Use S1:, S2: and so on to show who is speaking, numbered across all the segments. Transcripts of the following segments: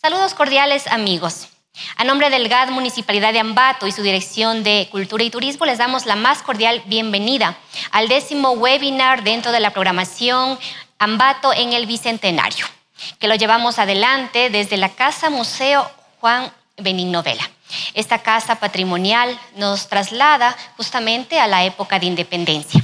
S1: Saludos cordiales amigos. A nombre del GAD Municipalidad de Ambato y su Dirección de Cultura y Turismo les damos la más cordial bienvenida al décimo webinar dentro de la programación Ambato en el Bicentenario, que lo llevamos adelante desde la Casa Museo Juan Benigno Vela. Esta casa patrimonial nos traslada justamente a la época de independencia.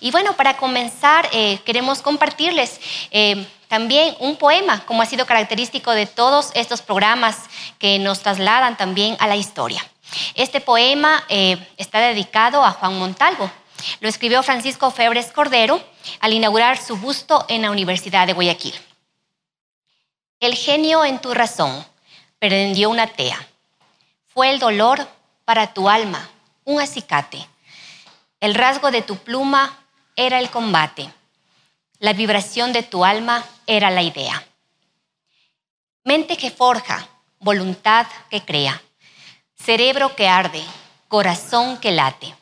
S1: Y bueno, para comenzar, eh, queremos compartirles eh, también un poema, como ha sido característico de todos estos programas que nos trasladan también a la historia. Este poema eh, está dedicado a Juan Montalvo. Lo escribió Francisco Febres Cordero al inaugurar su busto en la Universidad de Guayaquil. El genio en tu razón prendió una tea. Fue el dolor para tu alma un acicate. El rasgo de tu pluma era el combate. La vibración de tu alma era la idea. Mente que forja, voluntad que crea, cerebro que arde, corazón que late.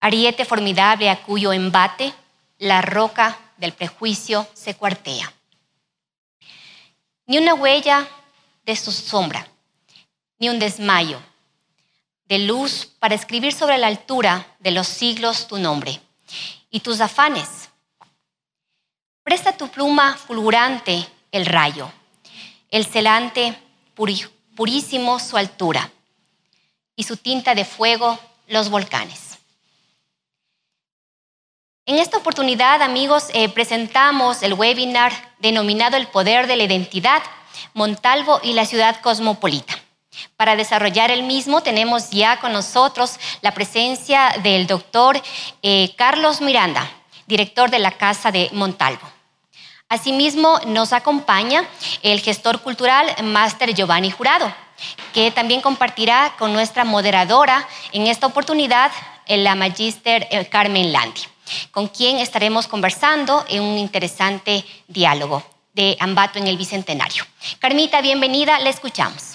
S1: Ariete formidable a cuyo embate la roca del prejuicio se cuartea. Ni una huella de su sombra, ni un desmayo de luz para escribir sobre la altura de los siglos tu nombre y tus afanes. Presta tu pluma fulgurante el rayo, el celante purísimo su altura y su tinta de fuego los volcanes. En esta oportunidad, amigos, eh, presentamos el webinar denominado El Poder de la Identidad, Montalvo y la Ciudad Cosmopolita. Para desarrollar el mismo tenemos ya con nosotros la presencia del doctor eh, Carlos Miranda, director de la Casa de Montalvo. Asimismo, nos acompaña el gestor cultural Máster Giovanni Jurado, que también compartirá con nuestra moderadora en esta oportunidad, la Magíster eh, Carmen Landi, con quien estaremos conversando en un interesante diálogo de Ambato en el Bicentenario. Carmita, bienvenida, le escuchamos.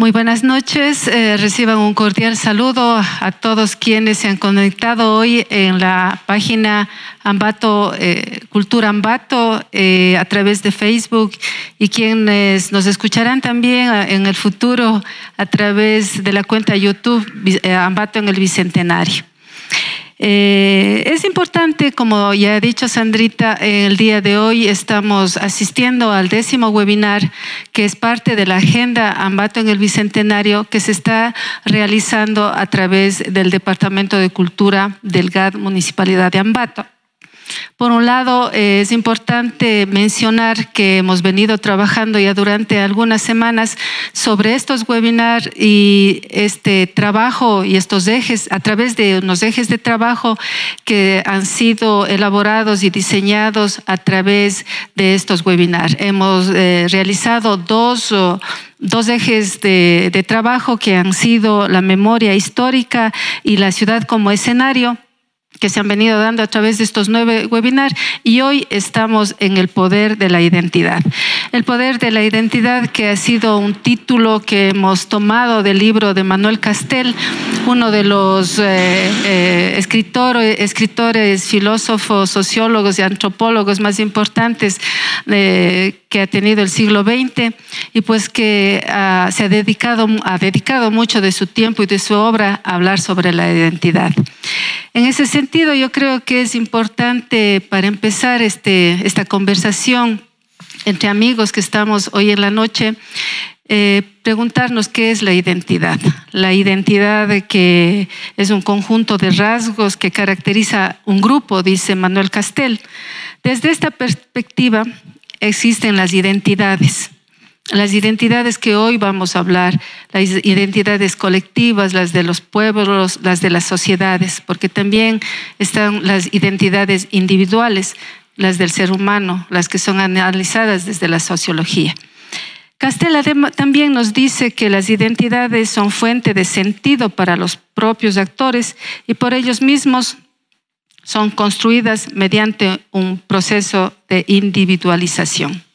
S2: Muy buenas noches. Eh, reciban un cordial saludo a todos quienes se han conectado hoy en la página Ambato, eh, Cultura Ambato eh, a través de Facebook y quienes nos escucharán también en el futuro a través de la cuenta YouTube Ambato en el Bicentenario. Eh, es importante, como ya ha dicho Sandrita, el día de hoy estamos asistiendo al décimo webinar que es parte de la agenda Ambato en el Bicentenario que se está realizando a través del Departamento de Cultura del GAD Municipalidad de Ambato. Por un lado, eh, es importante mencionar que hemos venido trabajando ya durante algunas semanas sobre estos webinars y este trabajo y estos ejes, a través de unos ejes de trabajo que han sido elaborados y diseñados a través de estos webinars. Hemos eh, realizado dos dos ejes de, trabajo que han sido la memoria histórica y la ciudad como escenario que se han venido dando a través de estos nueve webinars y hoy estamos en el poder de la identidad. El poder de la identidad que ha sido un título que hemos tomado del libro de Manuel Castel, uno de los eh, eh, escritores, escritores, filósofos, sociólogos y antropólogos más importantes eh, que ha tenido el siglo XX y pues que ah, se ha dedicado, ha dedicado mucho de su tiempo y de su obra a hablar sobre la identidad. En ese sentido, yo creo que es importante para empezar este, esta conversación entre amigos que estamos hoy en la noche, eh, preguntarnos qué es la identidad. La identidad que es un conjunto de rasgos que caracteriza un grupo, dice Manuel Castel. Desde esta perspectiva existen las identidades las identidades que hoy vamos a hablar, las identidades colectivas, las de los pueblos, las de las sociedades, porque también están las identidades individuales, las del ser humano, las que son analizadas desde la sociología. Castella también nos dice que las identidades son fuente de sentido para los propios actores y por ellos mismos son construidas mediante un proceso de individualización.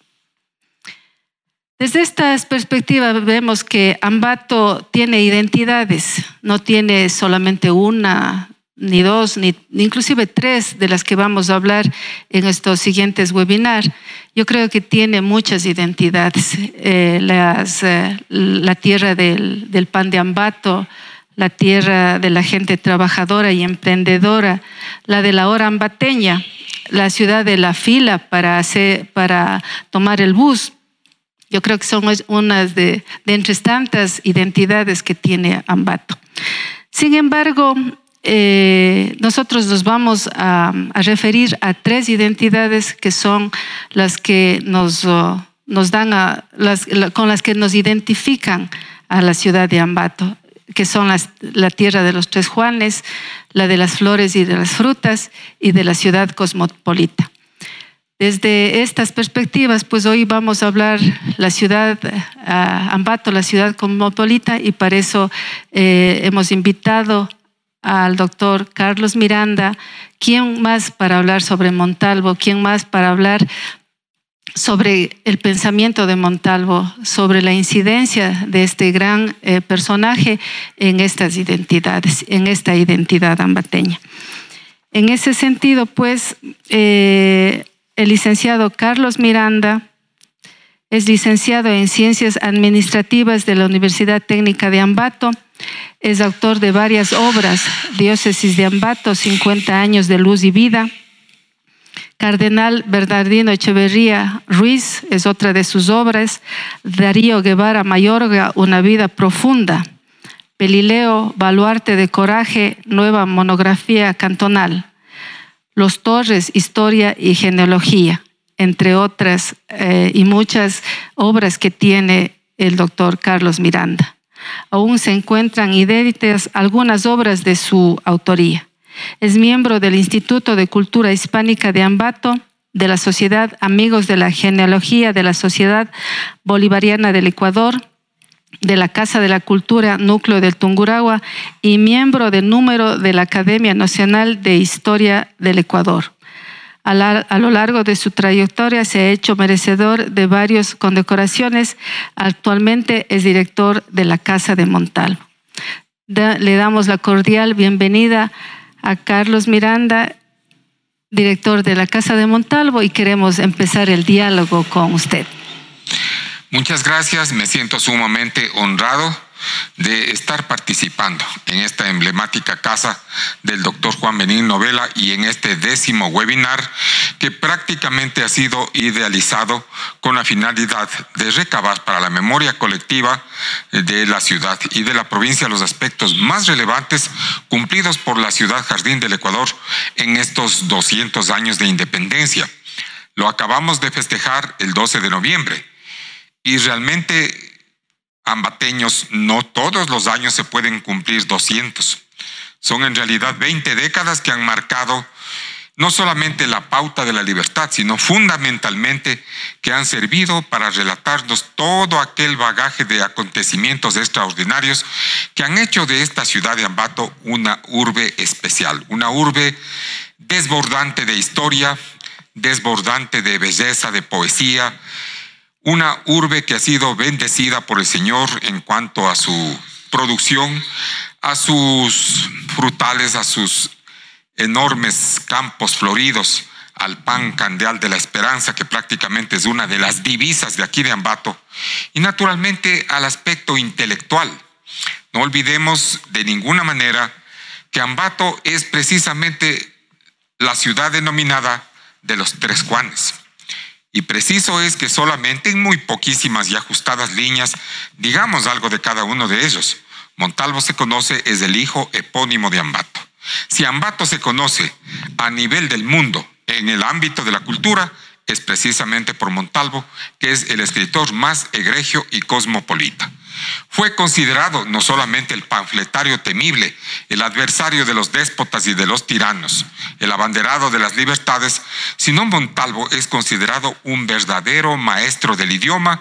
S2: Desde estas perspectivas vemos que Ambato tiene identidades, no tiene solamente una, ni dos, ni inclusive tres de las que vamos a hablar en estos siguientes webinars, yo creo que tiene muchas identidades. Eh, eh, la tierra del, pan de Ambato, la tierra de la gente trabajadora y emprendedora, la de la hora ambateña, la ciudad de la fila para tomar el bus. Yo creo que son unas de, entre tantas identidades que tiene Ambato. Sin embargo, eh, nosotros nos vamos a, referir a tres identidades que son las que nos, oh, dan las, con las que nos identifican a la ciudad de Ambato, que son la tierra de los tres Juanes, la de las flores y de las frutas y de la ciudad cosmopolita. Desde estas perspectivas, pues hoy vamos a hablar la ciudad, Ambato, la ciudad cosmopolita, y para eso eh, hemos invitado al doctor Carlos Miranda, ¿quién más para hablar sobre Montalvo? ¿Quién más para hablar sobre el pensamiento de Montalvo, sobre la incidencia de este gran eh, personaje en estas identidades, en esta identidad ambateña? En ese sentido, pues, eh, el licenciado Carlos Miranda es licenciado en Ciencias Administrativas de la Universidad Técnica de Ambato, es autor de varias obras, Diócesis de Ambato, 50 años de luz y vida. Cardenal Bernardino Echeverría Ruiz es otra de sus obras. Darío Guevara Mayorga, Una vida profunda. Pelileo Baluarte de Coraje, nueva monografía cantonal. Los Torres, Historia y Genealogía, entre otras eh, y muchas obras que tiene el doctor Carlos Miranda aún se encuentran inéditas algunas obras de su autoría. Es miembro del Instituto de Cultura Hispánica de Ambato, de la Sociedad Amigos de la Genealogía de la Sociedad Bolivariana del Ecuador, de la Casa de la Cultura Núcleo del Tunguragua y miembro del número de la Academia Nacional de Historia del Ecuador. A, lo largo de su trayectoria se ha hecho merecedor de varias condecoraciones. Actualmente es director de la Casa de Montalvo. le damos la cordial bienvenida a Carlos Miranda, director de la Casa de Montalvo, y queremos empezar el diálogo con usted.
S3: Muchas gracias, me siento sumamente honrado de estar participando en esta emblemática casa del doctor Juan Benín Novela y en este décimo webinar que prácticamente ha sido idealizado con la finalidad de recabar para la memoria colectiva de la ciudad y de la provincia los aspectos más relevantes cumplidos por la ciudad jardín del Ecuador en estos 200 años de independencia. Lo acabamos de festejar el 12 de noviembre y realmente ambateños, no todos los años se pueden cumplir 200. Son en realidad 20 décadas que han marcado no solamente la pauta de la libertad, sino fundamentalmente que han servido para relatarnos todo aquel bagaje de acontecimientos extraordinarios que han hecho de esta ciudad de Ambato una urbe especial, una urbe desbordante de historia, desbordante de belleza, de poesía, una urbe que ha sido bendecida por el Señor en cuanto a su producción, a sus frutales, a sus enormes campos floridos, al pan candeal de la esperanza, que prácticamente es una de las divisas de aquí de Ambato, y naturalmente al aspecto intelectual. No olvidemos de ninguna manera que Ambato es precisamente la ciudad denominada de los tres Juanes. Y preciso es que solamente en muy poquísimas y ajustadas líneas digamos algo de cada uno de ellos. Montalvo se conoce es el hijo epónimo de Ambato. Si Ambato se conoce a nivel del mundo en el ámbito de la cultura, es precisamente por Montalvo, que es el escritor más egregio y cosmopolita. Fue considerado no solamente el panfletario temible, el adversario de los déspotas y de los tiranos, el abanderado de las libertades, sino Montalvo es considerado un verdadero maestro del idioma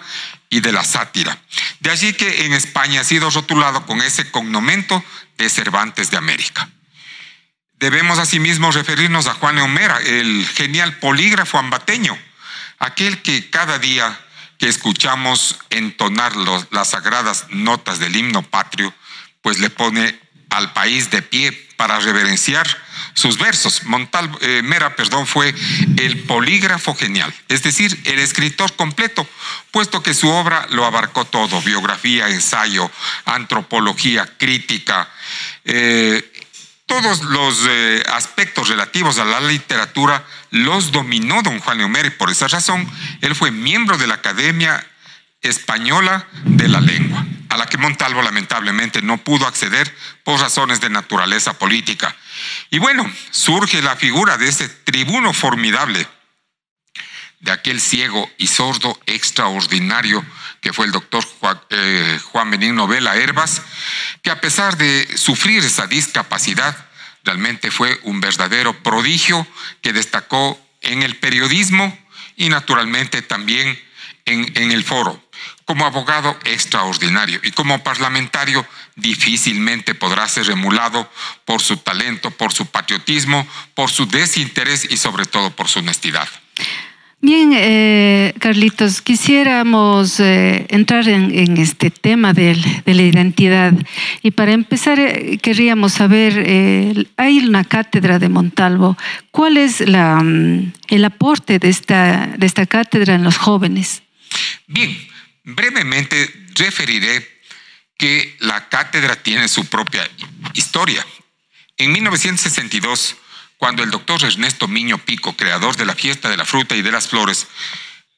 S3: y de la sátira. De allí que en España ha sido rotulado con ese cognomento de Cervantes de América. Debemos asimismo referirnos a Juan Eumera, el genial polígrafo ambateño, aquel que cada día que escuchamos entonar las sagradas notas del himno patrio, pues le pone al país de pie para reverenciar sus versos. Montalvo, eh, Mera perdón, fue el polígrafo genial, es decir, el escritor completo, puesto que su obra lo abarcó todo, biografía, ensayo, antropología, crítica, eh, todos los eh, aspectos relativos a la literatura los dominó don Juan Leomer y por esa razón él fue miembro de la Academia Española de la Lengua, a la que Montalvo lamentablemente no pudo acceder por razones de naturaleza política. Y bueno, surge la figura de ese tribuno formidable, de aquel ciego y sordo extraordinario que fue el doctor Juan, eh, Juan Benigno Vela Herbas, que a pesar de sufrir esa discapacidad, realmente fue un verdadero prodigio que destacó en el periodismo y naturalmente también en, en el foro. Como abogado extraordinario y como parlamentario difícilmente podrá ser emulado por su talento, por su patriotismo, por su desinterés y sobre todo por su honestidad.
S2: Bien, eh, Carlitos, quisiéramos eh, entrar en, este tema de, la identidad y para empezar eh, querríamos saber, hay una cátedra de Montalvo, ¿cuál es la, mm, el aporte de esta, de esta cátedra en los jóvenes?
S3: Bien, brevemente referiré que la cátedra tiene su propia historia. En 1962, cuando el doctor Ernesto Miño Pico, creador de la Fiesta de la Fruta y de las Flores,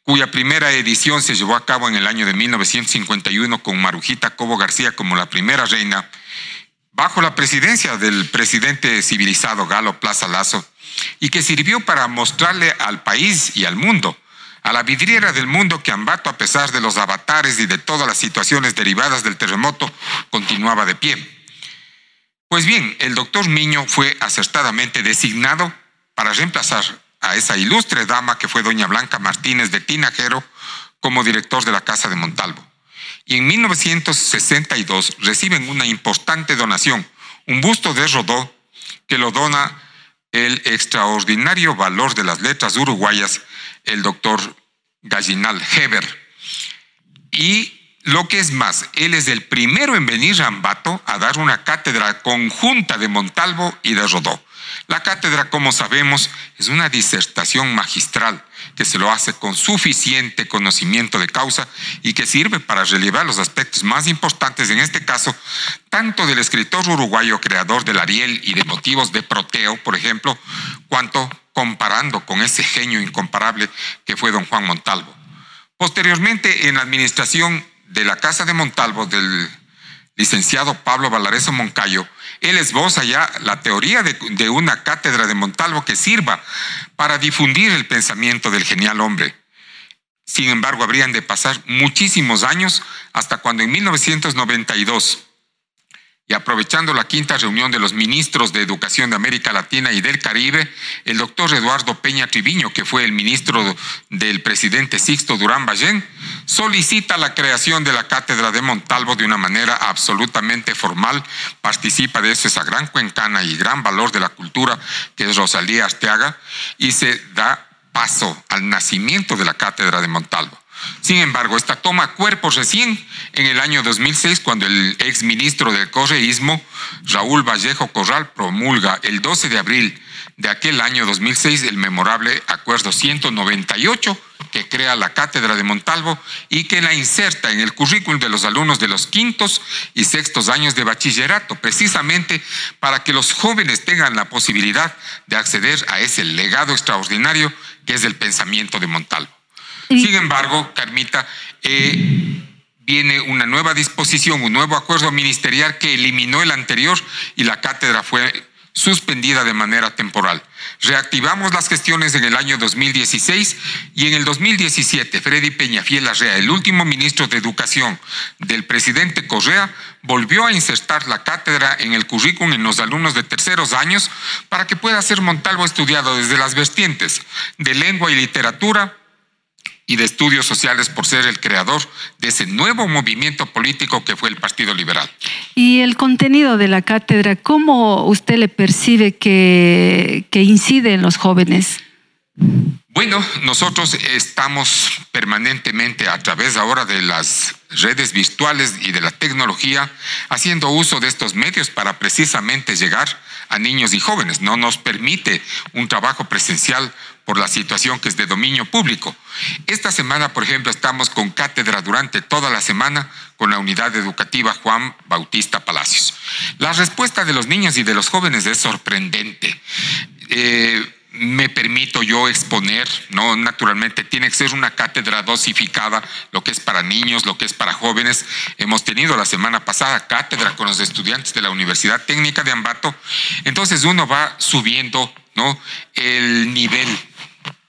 S3: cuya primera edición se llevó a cabo en el año de 1951 con Marujita Cobo García como la primera reina, bajo la presidencia del presidente civilizado Galo Plaza Lazo, y que sirvió para mostrarle al país y al mundo, a la vidriera del mundo que Ambato, a pesar de los avatares y de todas las situaciones derivadas del terremoto, continuaba de pie. Pues bien, el doctor Miño fue acertadamente designado para reemplazar a esa ilustre dama que fue doña Blanca Martínez de Tinajero como director de la Casa de Montalvo. Y en 1962 reciben una importante donación, un busto de Rodó que lo dona el extraordinario valor de las letras uruguayas, el doctor Gallinal Heber. Y lo que es más, él es el primero en venir a Ambato a dar una cátedra conjunta de Montalvo y de Rodó. La cátedra, como sabemos, es una disertación magistral que se lo hace con suficiente conocimiento de causa y que sirve para relevar los aspectos más importantes, en este caso, tanto del escritor uruguayo creador del Ariel y de motivos de Proteo, por ejemplo, cuanto comparando con ese genio incomparable que fue don Juan Montalvo. Posteriormente, en la administración de la Casa de Montalvo del licenciado Pablo Valareso Moncayo, él esboza ya la teoría de, de, una cátedra de Montalvo que sirva para difundir el pensamiento del genial hombre. Sin embargo, habrían de pasar muchísimos años hasta cuando en 1992 y aprovechando la quinta reunión de los ministros de Educación de América Latina y del Caribe, el doctor Eduardo Peña Triviño, que fue el ministro del presidente Sixto Durán Ballén, solicita la creación de la cátedra de Montalvo de una manera absolutamente formal. Participa de eso esa gran cuencana y gran valor de la cultura que es Rosalía Arteaga y se da paso al nacimiento de la cátedra de Montalvo. Sin embargo, esta toma cuerpo recién en el año 2006, cuando el ex ministro del correísmo, Raúl Vallejo Corral, promulga el 12 de abril de aquel año 2006 el memorable Acuerdo 198 que crea la Cátedra de Montalvo y que la inserta en el currículum de los alumnos de los quintos y sextos años de bachillerato, precisamente para que los jóvenes tengan la posibilidad de acceder a ese legado extraordinario que es el pensamiento de Montalvo. Sin embargo, Carmita, eh, viene una nueva disposición, un nuevo acuerdo ministerial que eliminó el anterior y la cátedra fue suspendida de manera temporal. Reactivamos las gestiones en el año 2016 y en el 2017 Freddy Peñafiel Arrea, el último ministro de Educación del presidente Correa, volvió a insertar la cátedra en el currículum en los alumnos de terceros años para que pueda ser Montalvo estudiado desde las vertientes de lengua y literatura, y de Estudios Sociales por ser el creador de ese nuevo movimiento político que fue el Partido Liberal.
S2: Y el contenido de la cátedra, ¿cómo usted le percibe que, que incide en los jóvenes?
S3: Bueno, nosotros estamos permanentemente a través ahora de las redes virtuales y de la tecnología haciendo uso de estos medios para precisamente llegar a niños y jóvenes. No nos permite un trabajo presencial por la situación que es de dominio público. Esta semana, por ejemplo, estamos con cátedra durante toda la semana con la unidad educativa Juan Bautista Palacios. La respuesta de los niños y de los jóvenes es sorprendente. Eh, me permito yo exponer, ¿no? Naturalmente tiene que ser una cátedra dosificada, lo que es para niños, lo que es para jóvenes. Hemos tenido la semana pasada cátedra con los estudiantes de la Universidad Técnica de Ambato. Entonces uno va subiendo, ¿no? El nivel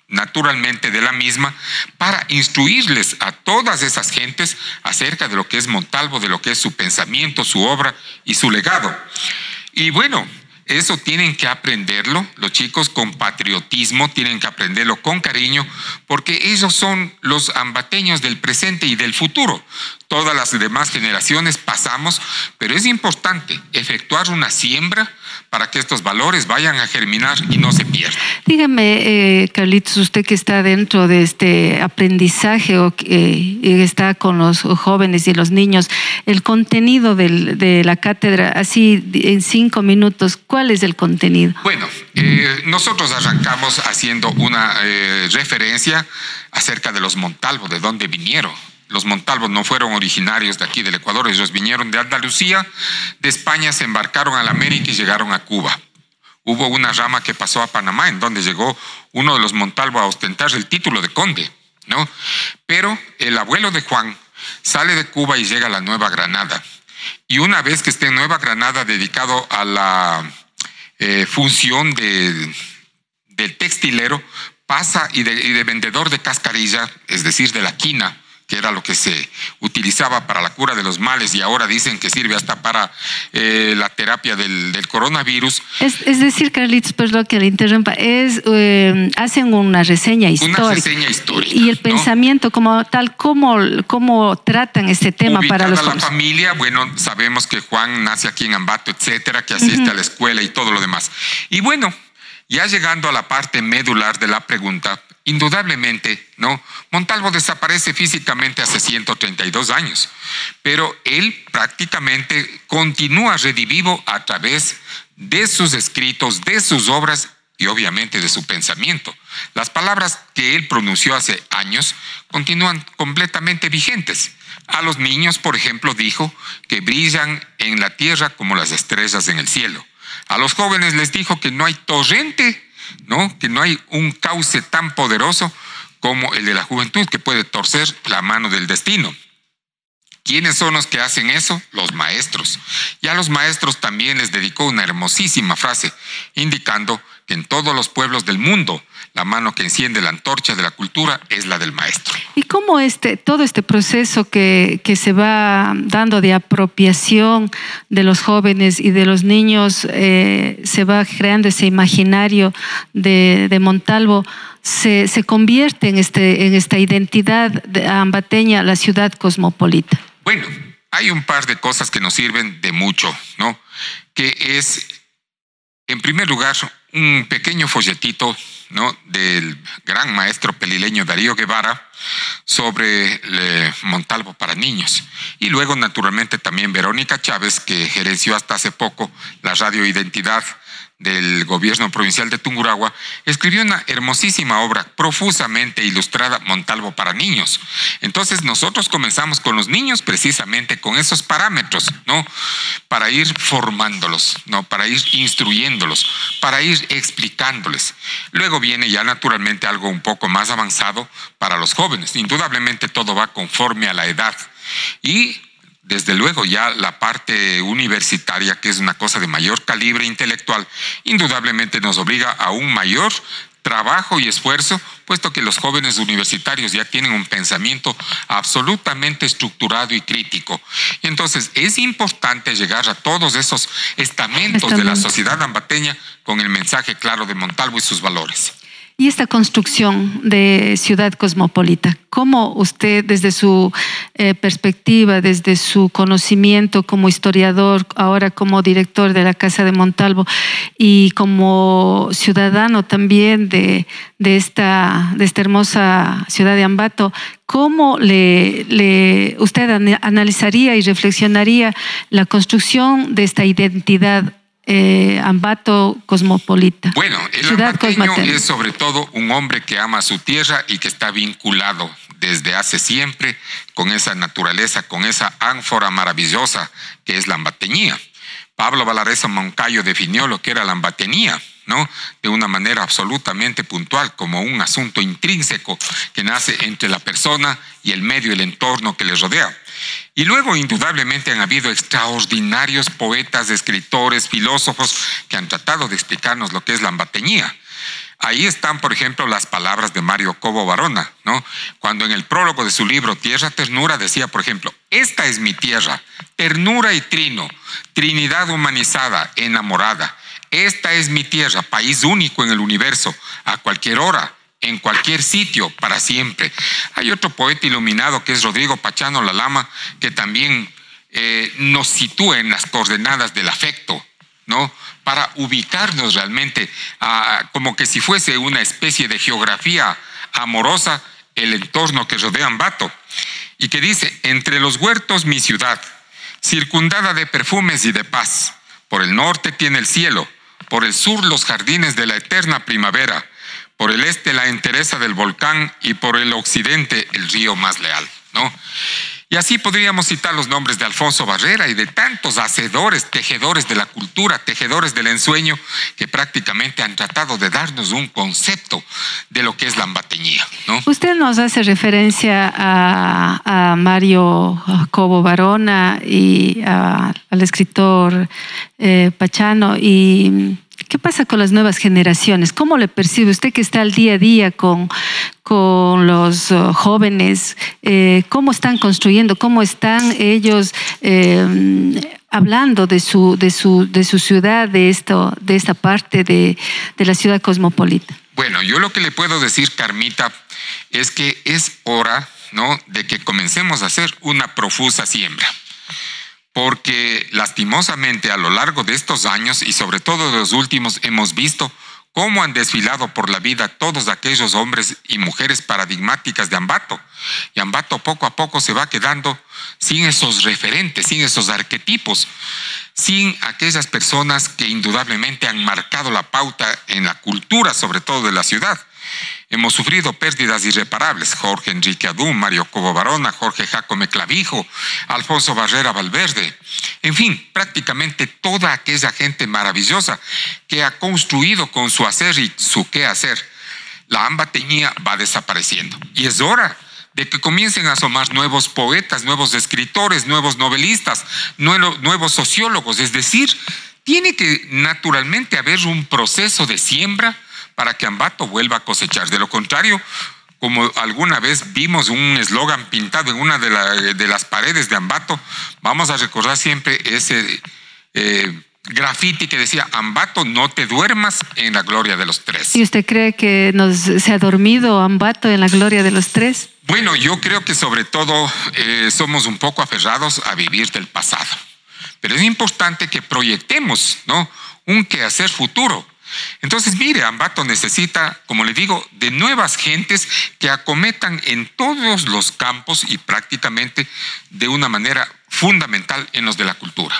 S3: naturalmente de la misma para instruirles a todas esas gentes acerca de lo que es Montalvo, de lo que es su pensamiento, su obra y su legado. Y bueno, eso tienen que aprenderlo, los chicos con patriotismo, tienen que aprenderlo con cariño, porque ellos son los ambateños del presente y del futuro. Todas las demás generaciones pasamos, pero es importante efectuar una siembra para que estos valores vayan a germinar y no se pierdan.
S2: Dígame, eh, Carlitos, usted que está dentro de este aprendizaje o que eh, está con los jóvenes y los niños, el contenido de la cátedra, así en cinco minutos, ¿cuál es el contenido?
S3: Bueno, eh, nosotros arrancamos haciendo una referencia acerca de los Montalvo, de dónde vinieron los Montalvos no fueron originarios de aquí del Ecuador, ellos vinieron de Andalucía, de España se embarcaron a la América y llegaron a Cuba. Hubo una rama que pasó a Panamá, en donde llegó uno de los Montalvo a ostentar el título de conde, ¿no? Pero el abuelo de Juan sale de Cuba y llega a la Nueva Granada. Y una vez que esté en Nueva Granada dedicado a la eh, función de, del textilero, pasa y de vendedor de cascarilla, es decir, de la quina, que era lo que se utilizaba para la cura de los males y ahora dicen que sirve hasta para eh, la terapia del, coronavirus.
S2: Es, decir, Carlitos, perdón que le interrumpa, es, eh, hacen una reseña histórica.
S3: Una reseña histórica.
S2: Y el pensamiento como tal, ¿cómo, cómo tratan este tema para los
S3: la familia, bueno, sabemos que Juan nace aquí en Ambato, etcétera, que asiste a la escuela y todo lo demás. Y bueno, ya llegando a la parte medular de la pregunta, indudablemente, ¿no? Montalvo desaparece físicamente hace 132 años, pero él prácticamente continúa redivivo a través de sus escritos, de sus obras y obviamente de su pensamiento. Las palabras que él pronunció hace años continúan completamente vigentes. A los niños, por ejemplo, dijo que brillan en la tierra como las estrellas en el cielo. A los jóvenes les dijo que no hay torrente, ¿no? Que no hay un cauce tan poderoso como el de la juventud que puede torcer la mano del destino. ¿Quiénes son los que hacen eso? Los maestros. Y a los maestros también les dedicó una hermosísima frase, indicando que en todos los pueblos del mundo la mano que enciende la antorcha de la cultura es la del maestro.
S2: ¿Y cómo este, todo este proceso que, que se va dando de apropiación de los jóvenes y de los niños, eh, se va creando ese imaginario de, de Montalvo? Se, se, convierte en, este, en esta identidad de ambateña, la ciudad cosmopolita?
S3: Bueno, hay un par de cosas que nos sirven de mucho, ¿no? Que es, en primer lugar, un pequeño folletito del gran maestro pelileño Darío Guevara sobre eh, Montalvo para niños. Y luego, naturalmente, también Verónica Chávez, que gerenció hasta hace poco la radio Identidad del gobierno provincial de Tunguragua, escribió una hermosísima obra profusamente ilustrada Montalvo para niños. Entonces nosotros comenzamos con los niños precisamente con esos parámetros, ¿no? Para ir formándolos, ¿no? Para ir instruyéndolos, para ir explicándoles. Luego viene ya naturalmente algo un poco más avanzado para los jóvenes. Indudablemente todo va conforme a la edad. Y desde luego ya la parte universitaria, que es una cosa de mayor calibre intelectual, indudablemente nos obliga a un mayor trabajo y esfuerzo, puesto que los jóvenes universitarios ya tienen un pensamiento absolutamente estructurado y crítico. Y entonces es importante llegar a todos esos estamentos de la sociedad ambateña con el mensaje claro de Montalvo y sus valores.
S2: Y esta construcción de ciudad cosmopolita. ¿Cómo usted, desde su eh, perspectiva, desde su conocimiento como historiador, ahora como director de la Casa de Montalvo y como ciudadano también de, esta, de esta hermosa ciudad de Ambato, ¿cómo le, usted analizaría y reflexionaría la construcción de esta identidad eh, ambato cosmopolita.
S3: Bueno, el ambateño es sobre todo un hombre que ama su tierra y que está vinculado desde hace siempre con esa naturaleza, con esa ánfora maravillosa que es la ambateñía. Pablo Valareza Moncayo definió lo que era la ambateñía, ¿no? De una manera absolutamente puntual, como un asunto intrínseco que nace entre la persona y el medio, el entorno que le rodea. Y luego, indudablemente, han habido extraordinarios poetas, escritores, filósofos que han tratado de explicarnos lo que es la ambateñía. Ahí están, por ejemplo, las palabras de Mario Cobo Barona, ¿no? Cuando en el prólogo de su libro Tierra Ternura decía, por ejemplo, esta es mi tierra, ternura y trino, trinidad humanizada, enamorada. Esta es mi tierra, país único en el universo, a cualquier hora, en cualquier sitio, para siempre. Hay otro poeta iluminado que es Rodrigo Pachano La Lama, que también eh, nos sitúa en las coordenadas del afecto, ¿no? Para ubicarnos realmente como que si fuese una especie de geografía amorosa el entorno que rodea Ambato. Y que dice, entre los huertos mi ciudad, circundada de perfumes y de paz. Por el norte tiene el cielo, por el sur los jardines de la eterna primavera por el este la entereza del volcán y por el occidente el río más leal, ¿no? Y así podríamos citar los nombres de Alfonso Barrera y de tantos hacedores, tejedores de la cultura, tejedores del ensueño, que prácticamente han tratado de darnos un concepto de lo que es la ambateñía. ¿no?
S2: Usted nos hace referencia a, Mario Cobo Barona y al escritor eh, Pachano y ¿Qué pasa con las nuevas generaciones? ¿Cómo le percibe usted que está al día a día con, con los uh, jóvenes? Eh, ¿Cómo están construyendo? ¿Cómo están ellos eh, hablando de su, de, su, de su ciudad, de, esto, de esta parte de, de la ciudad cosmopolita?
S3: Bueno, yo lo que le puedo decir, Carmita, es que es hora ¿no? de que comencemos a hacer una profusa siembra porque lastimosamente a lo largo de estos años y sobre todo de los últimos hemos visto cómo han desfilado por la vida todos aquellos hombres y mujeres paradigmáticas de Ambato. Y Ambato poco a poco se va quedando sin esos referentes, sin esos arquetipos, sin aquellas personas que indudablemente han marcado la pauta en la cultura, sobre todo de la ciudad. Hemos sufrido pérdidas irreparables. Jorge Enrique Adú, Mario Cobo Barona, Jorge Jacome Clavijo, Alfonso Barrera Valverde. En fin, prácticamente toda aquella gente maravillosa que ha construido con su hacer y su qué hacer. La ambateñía va desapareciendo. Y es hora de que comiencen a asomar nuevos poetas, nuevos escritores, nuevos novelistas, nuevos sociólogos. Es decir, tiene que naturalmente haber un proceso de siembra para que Ambato vuelva a cosechar. De lo contrario, como alguna vez vimos un eslogan pintado en una de, las paredes de Ambato, vamos a recordar siempre ese eh, grafiti que decía, Ambato, no te duermas en la gloria de los tres.
S2: ¿Y usted cree que nos, se ha dormido Ambato en la gloria de los tres?
S3: Bueno, yo creo que sobre todo eh, somos un poco aferrados a vivir del pasado. Pero es importante que proyectemos ¿no? un quehacer futuro entonces, mire, Ambato necesita, como le digo, de nuevas gentes que acometan en todos los campos y prácticamente de una manera fundamental en los de la cultura.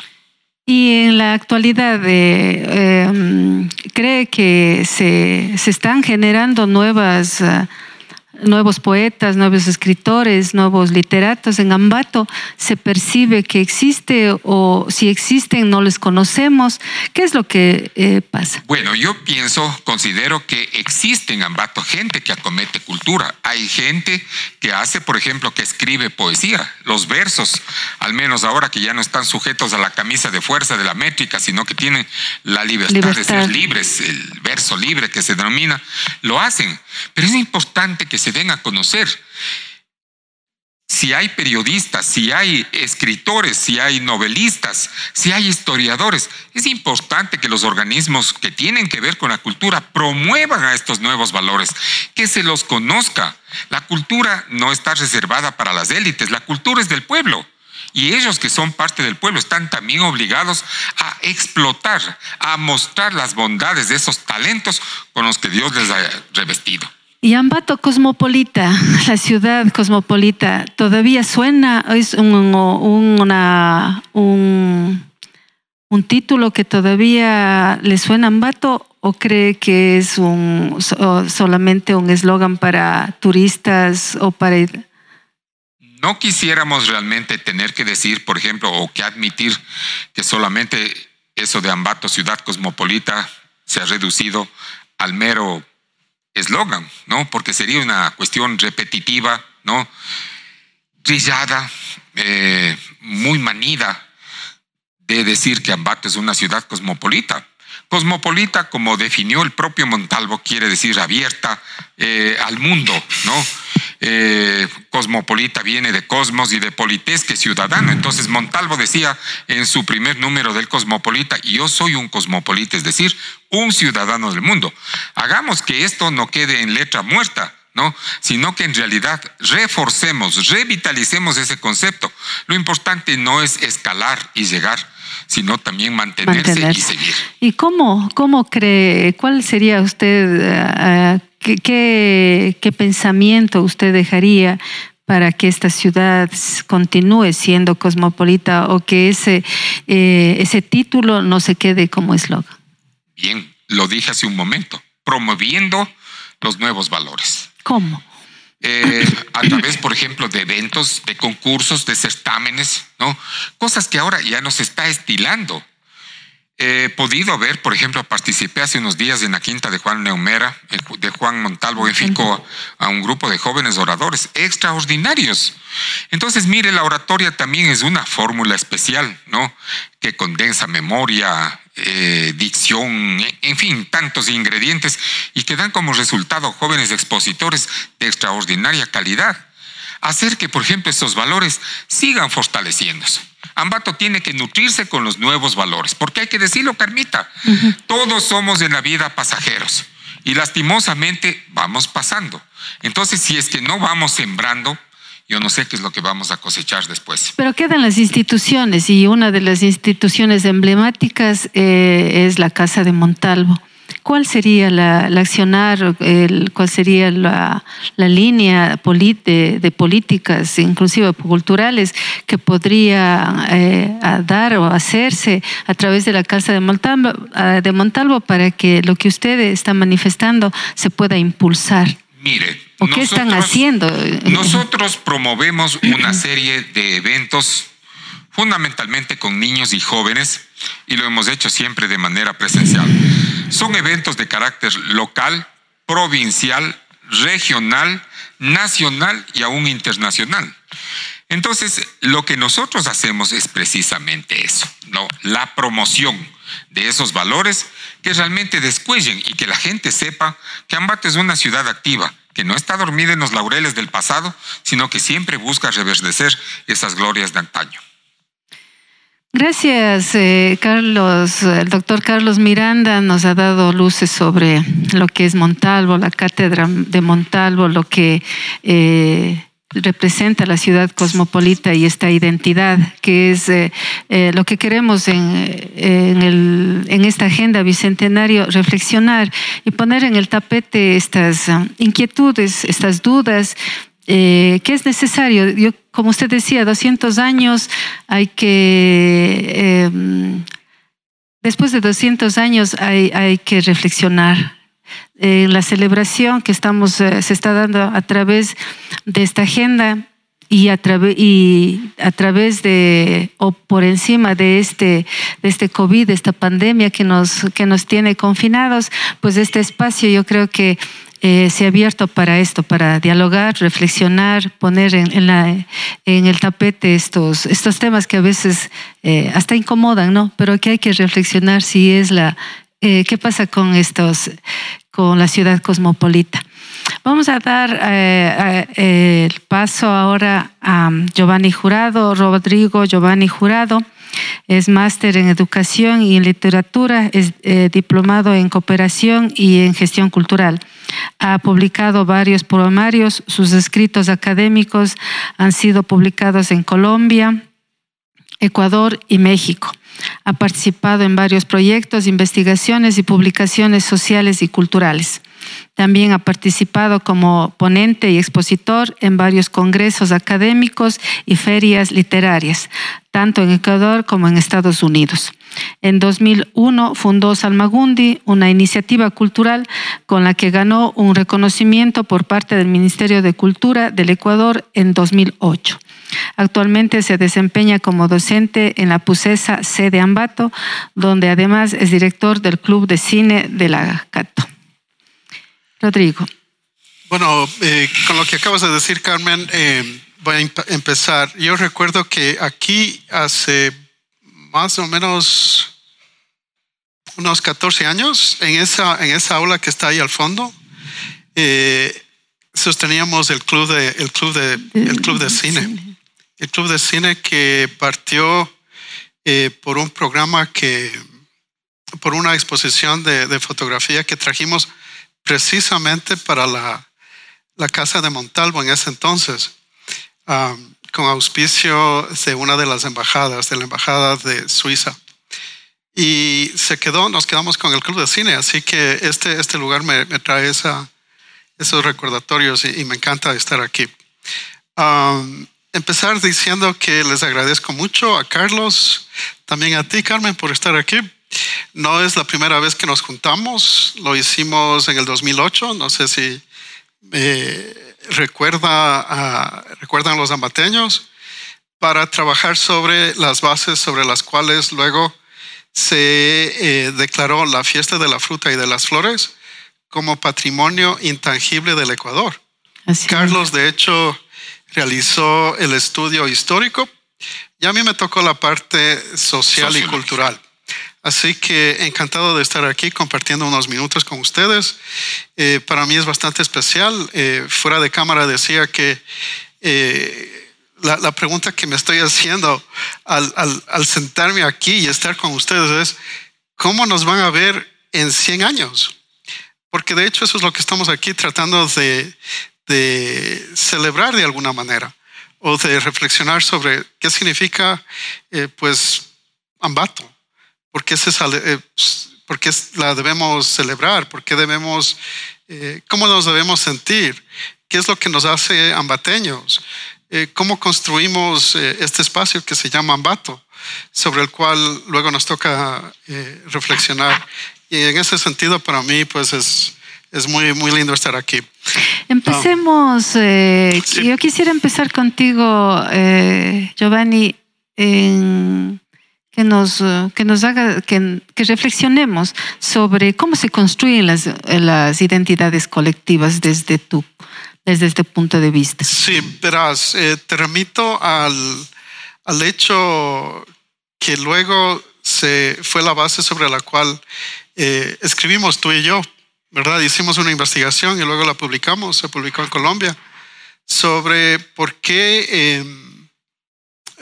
S2: Y en la actualidad, eh, em, ¿cree que se, se, están generando nuevas... nuevos poetas, nuevos escritores, nuevos literatos en Ambato, se percibe que existe o si existen no les conocemos. ¿Qué es lo que eh, pasa?
S3: Bueno, yo pienso, considero que existe en Ambato gente que acomete cultura. Hay gente que hace, por ejemplo, que escribe poesía, los versos, al menos ahora que ya no están sujetos a la camisa de fuerza de la métrica, sino que tienen la libertad, de ser libres, el verso libre que se denomina, lo hacen. Pero es importante que se den a conocer. si hay periodistas, si hay escritores, si hay novelistas, si hay historiadores, es importante que los organismos que tienen que ver con la cultura promuevan a estos nuevos valores, que se los conozca. La cultura no está reservada para las élites, la cultura es del pueblo. Y ellos que son parte del pueblo están también obligados a explotar, a mostrar las bondades de esos talentos con los que Dios les ha revestido.
S2: Y Ambato Cosmopolita, la ciudad cosmopolita, ¿todavía suena? ¿Es un, una, un, un, título que todavía le suena a Ambato o cree que es un, solamente un eslogan para turistas o para...
S3: No quisiéramos realmente tener que decir, por ejemplo, o que admitir que solamente eso de Ambato, ciudad cosmopolita, se ha reducido al mero eslogan, ¿no? Porque sería una cuestión repetitiva, ¿no? Trillada, eh, muy manida de decir que Ambato es una ciudad cosmopolita. Cosmopolita, como definió el propio Montalvo, quiere decir abierta eh, al mundo, ¿no? Eh, cosmopolita viene de cosmos y de polites, que ciudadano. Entonces Montalvo decía en su primer número del cosmopolita, yo soy un cosmopolita, es decir, un ciudadano del mundo. Hagamos que esto no quede en letra muerta, ¿no? Sino que en realidad reforcemos, revitalicemos ese concepto. Lo importante no es escalar y llegar, sino también mantenerse, y seguir.
S2: ¿Y cómo, cómo cree, cuál sería usted, eh, qué, qué, pensamiento usted dejaría para que esta ciudad continúe siendo cosmopolita o que ese, eh, ese título no se quede como eslogan?
S3: Bien, lo dije hace un momento, promoviendo los nuevos valores.
S2: ¿Cómo?
S3: Eh, a través, por ejemplo, de eventos, de concursos, de certámenes, ¿no? Cosas que ahora ya nos está estilando. He podido ver, por ejemplo, participé hace unos días en la quinta de Juan Neumera, de Juan Montalvo en Ficoa, a un grupo de jóvenes oradores extraordinarios. Entonces, mire, la oratoria también es una fórmula especial, ¿no? Que condensa memoria, eh, dicción, en fin, tantos ingredientes y que dan como resultado jóvenes expositores de extraordinaria calidad. Hacer que, por ejemplo, estos valores sigan fortaleciéndose. Ambato tiene que nutrirse con los nuevos valores, porque hay que decirlo, Carmita, todos somos en la vida pasajeros y lastimosamente vamos pasando. Entonces, si es que no vamos sembrando, yo no sé qué es lo que vamos a cosechar después.
S2: Pero quedan las instituciones y una de las instituciones emblemáticas eh, es la Casa de Montalvo. ¿Cuál sería la, accionar, el, cuál sería la, línea de, políticas, inclusive culturales, que podría eh, dar o hacerse a través de la Casa de Montalvo, de Montalvo para que lo que usted está manifestando se pueda impulsar?
S3: Mire,
S2: ¿O qué están haciendo?
S3: Nosotros promovemos una serie de eventos fundamentalmente con niños y jóvenes y lo hemos hecho siempre de manera presencial. Son eventos de carácter local, provincial, regional, nacional y aún internacional. Entonces, lo que nosotros hacemos es precisamente eso, la promoción de esos valores que realmente descuellen y que la gente sepa que Ambato es una ciudad activa, que no está dormida en los laureles del pasado, sino que siempre busca reverdecer esas glorias de antaño.
S2: Gracias, eh, Carlos. El doctor Carlos Miranda nos ha dado luces sobre lo que es Montalvo, la cátedra de Montalvo, lo que eh, representa la ciudad cosmopolita y esta identidad que es eh, eh, lo que queremos en, en, esta agenda bicentenario reflexionar y poner en el tapete estas inquietudes, estas dudas eh, que es necesario. Yo, como usted decía, 200 años hay que, em, después de 200 años hay, hay que reflexionar en la celebración que estamos, eh, se está dando a través de esta agenda y a, y a través de o por encima de este, de este COVID, de esta pandemia que nos, que nos tiene confinados, pues este espacio yo creo que eh, se ha abierto para esto, para dialogar, reflexionar, poner en, el tapete estos, temas que a veces eh, hasta incomodan, ¿no? Pero que hay que reflexionar si es la, qué pasa con estos, con la ciudad cosmopolita. Vamos a dar eh, eh, el paso ahora a Giovanni Jurado, Rodrigo Giovanni Jurado. Es máster en educación y en literatura, es eh, diplomado en cooperación y en gestión cultural. Ha publicado varios poemarios, sus escritos académicos han sido publicados en Colombia, Ecuador y México. Ha participado en varios proyectos, investigaciones y publicaciones sociales y culturales. También ha participado como ponente y expositor en varios congresos académicos y ferias literarias, tanto en Ecuador como en Estados Unidos. En 2001 fundó Salmagundi, una iniciativa cultural con la que ganó un reconocimiento por parte del Ministerio de Cultura del Ecuador en 2008. Actualmente se desempeña como docente en la PUCESA sede Ambato, donde además es director del Club de Cine de la Cato. Rodrigo.
S4: Bueno, eh, con lo que acabas de decir, Carmen, eh, voy a empezar. Yo recuerdo que aquí hace más o menos unos 14 años, en esa, en esa aula que está ahí al fondo, eh, sosteníamos el club de, el club de, el club de cine. El club de cine que partió por un programa que, por una exposición de, de fotografía que trajimos precisamente para la, la Casa de Montalvo en ese entonces, um, con auspicio de una de las embajadas, de la Embajada de Suiza. Y se quedó, nos quedamos con el Club de Cine, así que este, este lugar me, trae esa, esos recordatorios y, me encanta estar aquí. Um, empezar diciendo que les agradezco mucho a Carlos, también a ti, Carmen, por estar aquí. No es la primera vez que nos juntamos, lo hicimos en el 2008, no sé si eh, recuerda recuerdan los ambateños, para trabajar sobre las bases sobre las cuales luego se eh, declaró la fiesta de la fruta y de las flores como patrimonio intangible del Ecuador. Carlos, de hecho, realizó el estudio histórico y a mí me tocó la parte social. y cultural. Así que encantado de estar aquí compartiendo unos minutos con ustedes. Eh, para mí es bastante especial. Eh, fuera de cámara decía que eh, la, pregunta que me estoy haciendo al, sentarme aquí y estar con ustedes es, ¿cómo nos van a ver en 100 años? Porque de hecho eso es lo que estamos aquí tratando de, de celebrar de alguna manera o de reflexionar sobre qué significa, pues, Ambato ¿Por qué, se eh, por qué la debemos celebrar? ¿Por qué debemos, eh, cómo nos debemos sentir? ¿Qué es lo que nos hace ambateños? Eh, ¿Cómo construimos este espacio que se llama Ambato, sobre el cual luego nos toca reflexionar? Y en ese sentido, para mí, pues es, es muy, muy lindo estar aquí.
S2: Empecemos. Yo quisiera empezar contigo, Giovanni, en que nos, eh, que nos haga, que, que, reflexionemos sobre cómo se construyen las, las identidades colectivas desde tu, desde este punto de vista.
S4: Sí, verás, eh, te remito al, al hecho que luego se fue la base sobre la cual eh, escribimos tú y yo, ¿verdad? Hicimos una investigación y luego la publicamos, se publicó en Colombia, sobre por qué,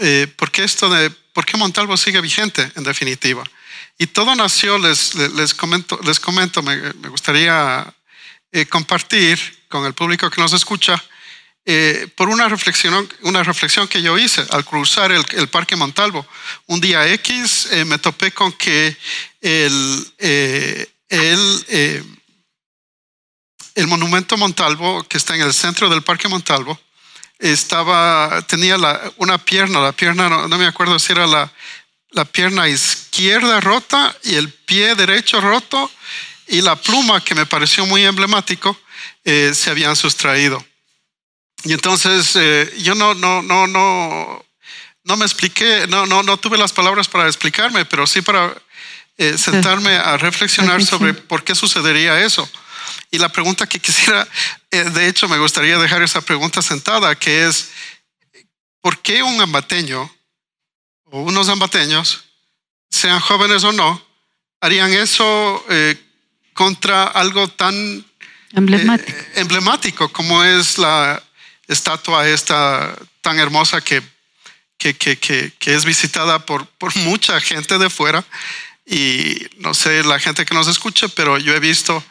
S4: eh, por qué esto de ¿Por qué Montalvo sigue vigente, en definitiva? Y todo nació, les, les comento, les comento me, gustaría eh, compartir con el público que nos escucha, eh, por una reflexión, una reflexión que yo hice al cruzar el, Parque Montalvo. Un día X eh, me topé con que el, el, el monumento Montalvo, que está en el centro del Parque Montalvo, estaba, tenía una pierna, la pierna, no, me acuerdo si era la, la pierna izquierda rota y el pie derecho roto y la pluma que me pareció muy emblemático eh, se habían sustraído. Y entonces eh, yo no, no, no, no, no me expliqué, no, no, no tuve las palabras para explicarme, pero sí para eh, sentarme a reflexionar sobre por qué sucedería eso. Y la pregunta que quisiera, eh, de hecho me gustaría dejar esa pregunta sentada, que es, ¿por qué un ambateño o unos ambateños, sean jóvenes o no, harían eso eh, contra algo tan
S2: Emblemático.
S4: eh, emblemático, como es la estatua esta tan hermosa que, que, que, que, que es visitada por, por mucha gente de fuera. Y no sé la gente que nos escucha, pero yo he visto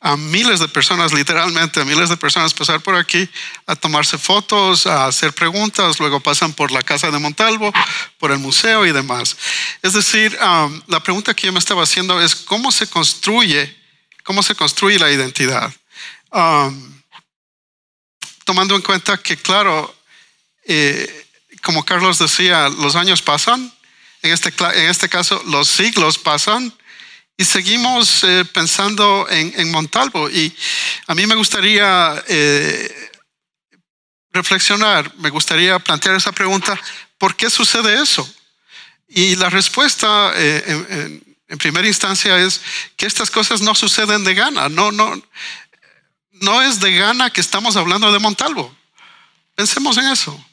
S4: a miles de personas, literalmente a miles de personas pasar por aquí a tomarse fotos, a hacer preguntas, luego pasan por la casa de Montalvo, por el museo y demás. Es decir, la pregunta que yo me estaba haciendo es cómo se construye, cómo se construye la identidad. Tomando en cuenta que, claro, eh, como Carlos decía, los años pasan, en este, en este caso los siglos pasan, y seguimos eh, pensando en, Montalvo. Y a mí me gustaría eh, reflexionar, me gustaría plantear esa pregunta, ¿por qué sucede eso? Y la respuesta eh, en, en, en, primera instancia es que estas cosas no suceden de gana, no, no, no es de gana que estamos hablando de Montalvo. Pensemos en eso.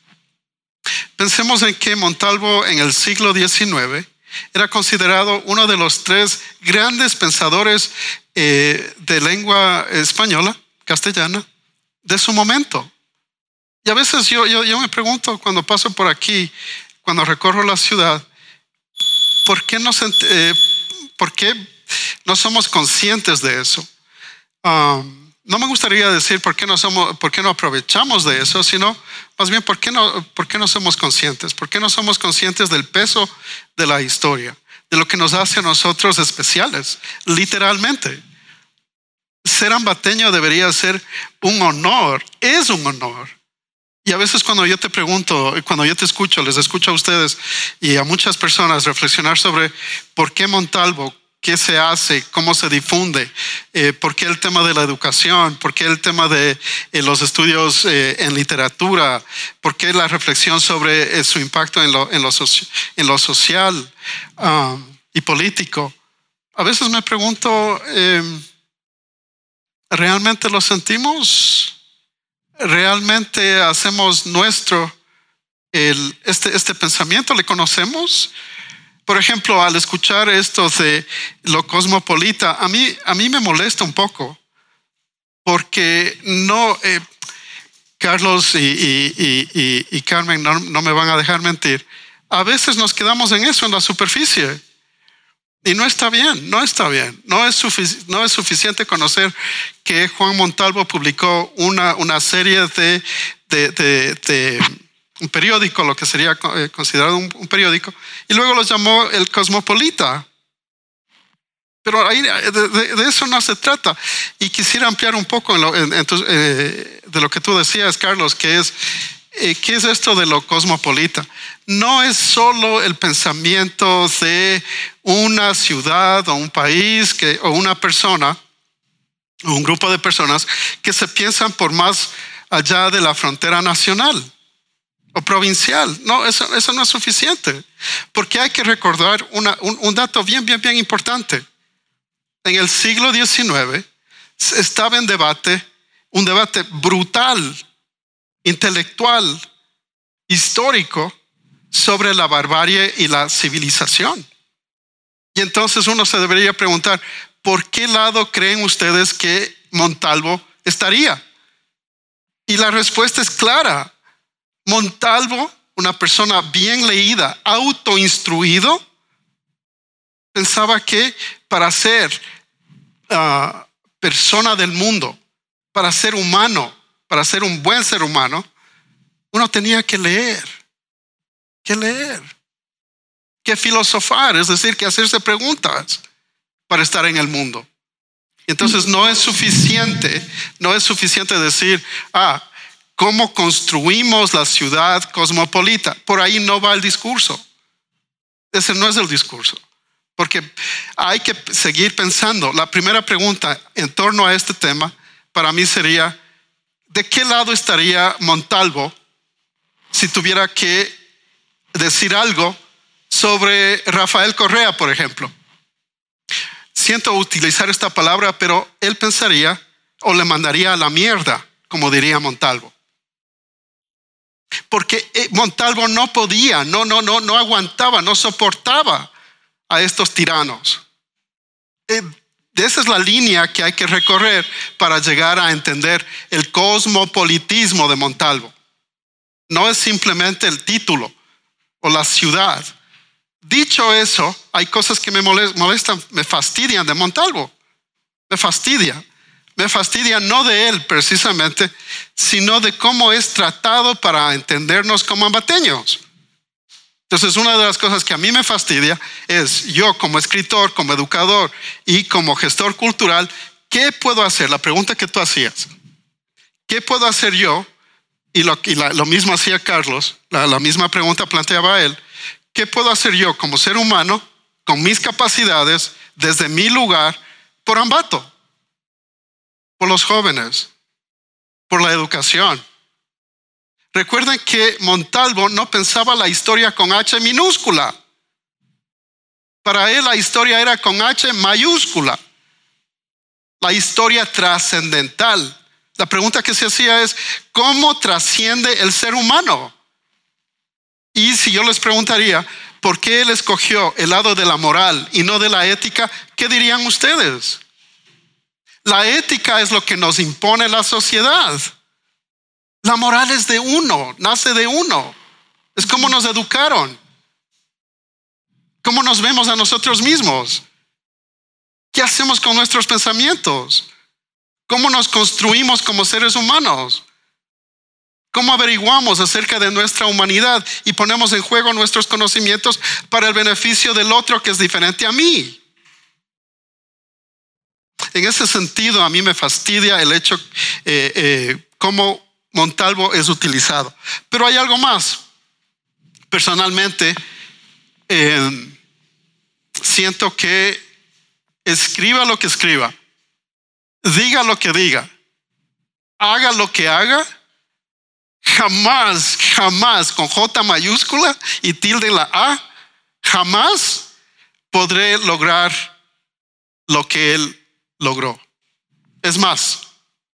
S4: Pensemos en que Montalvo en el siglo XIX era considerado uno de los tres grandes pensadores eh, de lengua española, castellana, de su momento. Y a veces yo, me pregunto cuando paso por aquí, cuando recorro la ciudad, ¿por qué no, eh, ¿por qué no somos conscientes de eso? Um, no me gustaría decir por qué no, somos, por qué no aprovechamos de eso, sino más bien por qué, no, por qué no somos conscientes, por qué no somos conscientes del peso de la historia, de lo que nos hace a nosotros especiales, literalmente. Ser ambateño debería ser un honor, es un honor. Y a veces cuando yo te pregunto, cuando yo te escucho, les escucho a ustedes y a muchas personas reflexionar sobre por qué Montalvo, qué se hace, cómo se difunde, eh, por qué el tema de la educación, por qué el tema de eh, los estudios eh, en literatura, por qué la reflexión sobre su impacto en lo, en lo, soci en lo social um, y político. A veces me pregunto, ¿realmente lo sentimos? ¿Realmente hacemos nuestro el, este, este pensamiento? ¿Le conocemos? Por ejemplo, al escuchar esto de lo cosmopolita, a mí, a mí me molesta un poco, porque no, eh, Carlos y, y, y, Carmen no, no, me van a dejar mentir, a veces nos quedamos en eso, en la superficie. Y no está bien, no está bien. No es, no es suficiente conocer que Juan Montalvo publicó una, una serie de, de, de un periódico, lo que sería considerado un, periódico, y luego lo llamó el Cosmopolita. Pero ahí de, eso no se trata. Y quisiera ampliar un poco eh, de lo que tú decías, Carlos, que es, eh, ¿qué es esto de lo cosmopolita? No es solo el pensamiento de una ciudad o un país que, o una persona, o un grupo de personas que se piensan por más allá de la frontera nacional o provincial. No, eso, eso no es suficiente. Porque hay que recordar una, un, un, dato bien, bien, bien importante. En el siglo XIX estaba en debate, un debate brutal, intelectual, histórico, sobre la barbarie y la civilización. Y entonces uno se debería preguntar, ¿por qué lado creen ustedes que Montalvo estaría? Y la respuesta es clara, Montalvo, una persona bien leída, autoinstruido, pensaba que para ser uh, persona del mundo, para ser humano, para ser un buen ser humano, uno tenía que leer, que leer, que filosofar, es decir, que hacerse preguntas para estar en el mundo. Entonces no es suficiente, no es suficiente decir, ah, cómo construimos la ciudad cosmopolita. Por ahí no va el discurso. Ese no es el discurso. Porque hay que seguir pensando. La primera pregunta en torno a este tema para mí sería, ¿de qué lado estaría Montalvo si tuviera que decir algo sobre Rafael Correa, por ejemplo? Siento utilizar esta palabra, pero él pensaría o le mandaría a la mierda, como diría Montalvo porque Montalvo no podía, no, no, no, no aguantaba, no soportaba a estos tiranos. Esa es la línea que hay que recorrer para llegar a entender el cosmopolitismo de Montalvo. No es simplemente el título o la ciudad. Dicho eso, hay cosas que me molestan, me fastidian de Montalvo. Me fastidia. Me fastidia no de él precisamente, sino de cómo es tratado para entendernos como ambateños. Entonces, una de las cosas que a mí me fastidia es yo como escritor, como educador y como gestor cultural, ¿qué puedo hacer? La pregunta que tú hacías. ¿Qué puedo hacer yo? Y lo, mismo hacía Carlos, la, la misma pregunta planteaba él. ¿Qué puedo hacer yo como ser humano, con mis capacidades, desde mi lugar, por Ambato? Por los jóvenes, por la educación, Recuerden que Montalvo no pensaba la historia con H minúscula. Para él la historia era con H mayúscula. La historia trascendental. La pregunta que se hacía es, ¿cómo trasciende el ser humano? Y si yo les preguntaría, ¿por qué él escogió el lado de la moral y no de la ética? ¿Qué dirían ustedes? La ética es lo que nos impone la sociedad. La moral es de uno, nace de uno. Es como nos educaron. ¿Cómo nos vemos a nosotros mismos? ¿Qué hacemos con nuestros pensamientos? ¿Cómo nos construimos como seres humanos? ¿Cómo averiguamos acerca de nuestra humanidad y ponemos en juego nuestros conocimientos para el beneficio del otro que es diferente a mí? En ese sentido, a mí me fastidia el hecho eh, eh, cómo Montalvo es utilizado. Pero hay algo más. Personalmente, eh, siento que escriba lo que escriba, diga lo que diga, haga lo que haga, jamás, jamás con J mayúscula y tilde la A, jamás podré lograr lo que él logró. Es más,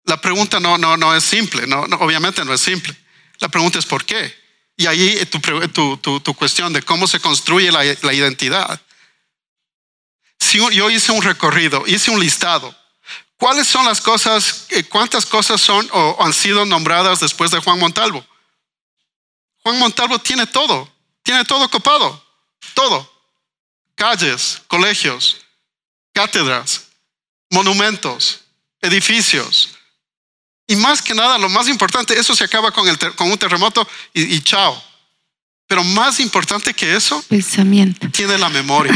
S4: la pregunta no, no, no es simple, no, obviamente no es simple. La pregunta es por qué. Y ahí tu, tu, cuestión de cómo se construye la, identidad. Si yo hice un recorrido, hice un listado. ¿Cuáles son las cosas, eh, cuántas cosas son o han sido nombradas después de Juan Montalvo? Juan Montalvo tiene todo, tiene todo copado, todo. Calles, colegios, cátedras, monumentos, edificios, y más que nada, lo más importante, eso se acaba con, el con un terremoto y, chao. Pero más importante que eso,
S2: pensamiento.
S4: Tiene la memoria.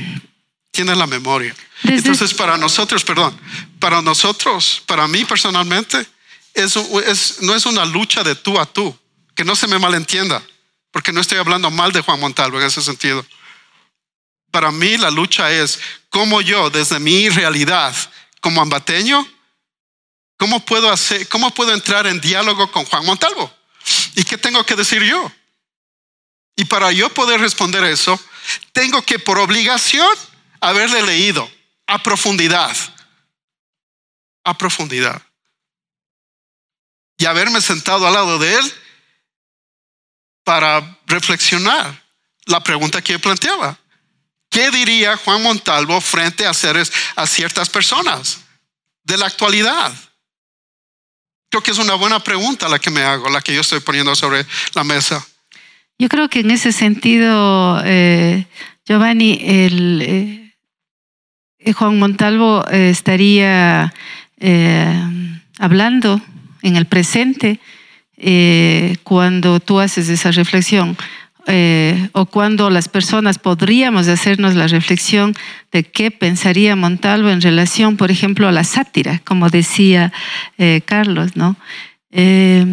S4: tiene la memoria. Entonces, para nosotros, perdón, para nosotros, para mí personalmente, eso es, no es una lucha de tú a tú, que no se me malentienda, porque no estoy hablando mal de Juan Montalvo en ese sentido. Para mí la lucha es cómo yo, desde mi realidad como ambateño, ¿Cómo puedo, hacer, ¿Cómo puedo entrar en diálogo con Juan Montalvo? ¿Y qué tengo que decir yo? Y para yo poder responder eso, tengo que por obligación haberle leído a profundidad, a profundidad. Y haberme sentado al lado de él para reflexionar la pregunta que yo planteaba. ¿Qué diría Juan Montalvo frente a, a ciertas personas de la actualidad? Creo que es una buena pregunta la que me hago, la que yo estoy poniendo sobre la mesa.
S2: Yo creo que en ese sentido, eh, Giovanni, el, eh, Juan Montalvo eh, estaría hablando en el presente cuando tú haces esa reflexión. Eh, o cuando las personas podríamos hacernos la reflexión de qué pensaría Montalvo en relación, por ejemplo, a la sátira, como decía eh, Carlos, ¿no? Eh,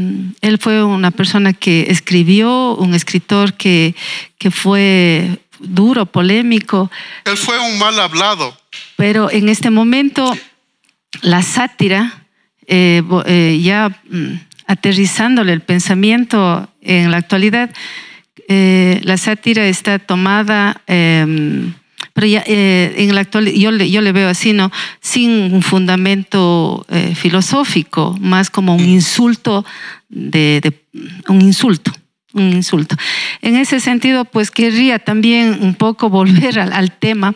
S2: él fue una persona que escribió, un escritor que, que fue duro, polémico.
S4: Él fue un mal hablado.
S2: Pero en este momento, la sátira, ya mm, aterrizándole el pensamiento en la actualidad, eh, la sátira está tomada, em, pero ya, eh, en la actual, yo, yo, le veo así, ¿no? Sin un fundamento eh, filosófico, más como un insulto de, un insulto. un insulto. En ese sentido, pues querría también un poco volver al, tema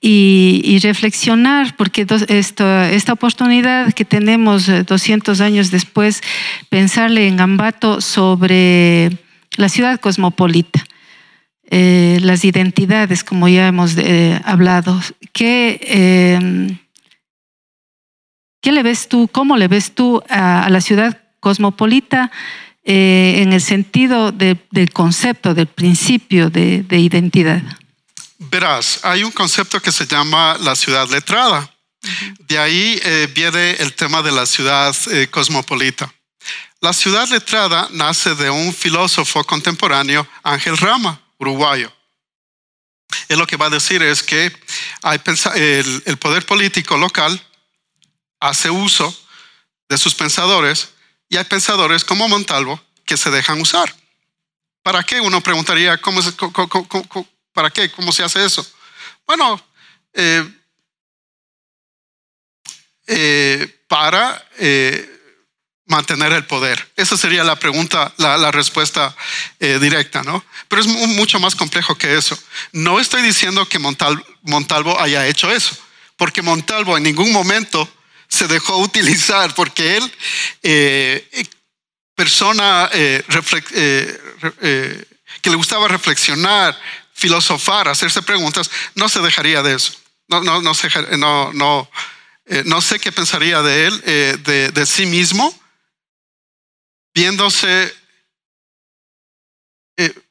S2: y, reflexionar, porque esta, esta oportunidad que tenemos 200 eh, años después, pensarle en Ambato sobre la ciudad cosmopolita. Eh, las identidades, como ya hemos eh, hablado. ¿Qué, ¿Qué le ves tú, cómo le ves tú a la ciudad cosmopolita? Eh, en el sentido del concepto, del principio de, identidad?
S4: Verás, hay un concepto que se llama la ciudad letrada. De ahí eh, viene el tema de la ciudad eh, cosmopolita. La ciudad letrada nace de un filósofo contemporáneo, Ángel Rama, uruguayo. Él lo que va a decir es que el, poder político local hace uso de sus pensadores y hay pensadores como Montalvo que se dejan usar. ¿Para qué? Uno preguntaría, ¿cómo ¿para qué? ¿Cómo se hace eso? Bueno, eh, eh, para eh, mantener el poder. Esa sería la pregunta, la, respuesta directa, ¿no? Pero es mucho más complejo que eso. No estoy diciendo que Montalvo haya hecho eso, porque Montalvo en ningún momento se dejó utilizar porque él, eh, persona eh, eh, que le gustaba reflexionar, filosofar, hacerse preguntas, no se dejaría de eso. No, no, no, sé qué pensaría de él, de sí mismo, viéndose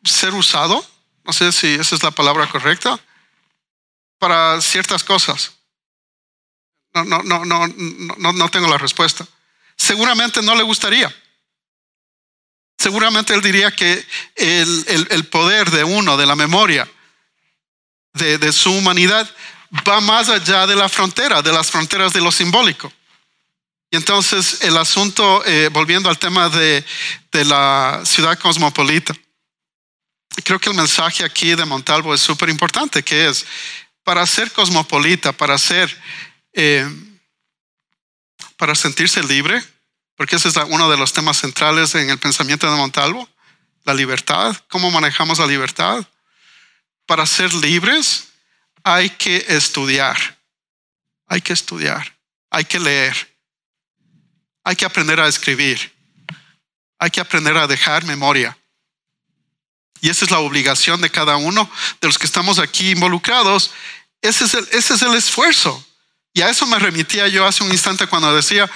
S4: ser usado, no sé si esa es la palabra correcta, para ciertas cosas. No, no, no, no, no, tengo la respuesta. Seguramente no le gustaría. Seguramente él diría que el, poder de uno, de la memoria, de, su humanidad, va más allá de la frontera, de las fronteras de lo simbólico. Y entonces el asunto, eh, volviendo al tema de, de la ciudad cosmopolita, creo que el mensaje aquí de Montalvo es súper importante, que es, para ser cosmopolita, para ser eh, para sentirse libre, porque ese es uno de los temas centrales en el pensamiento de Montalvo, la libertad, cómo manejamos la libertad. Para ser libres hay que estudiar, hay que estudiar, hay que leer, hay que aprender a escribir, hay que aprender a dejar memoria. Y esa es la obligación de cada uno de los que estamos aquí involucrados. Ese es el, ese es el esfuerzo. Y a eso me remitía yo hace un instante cuando decía,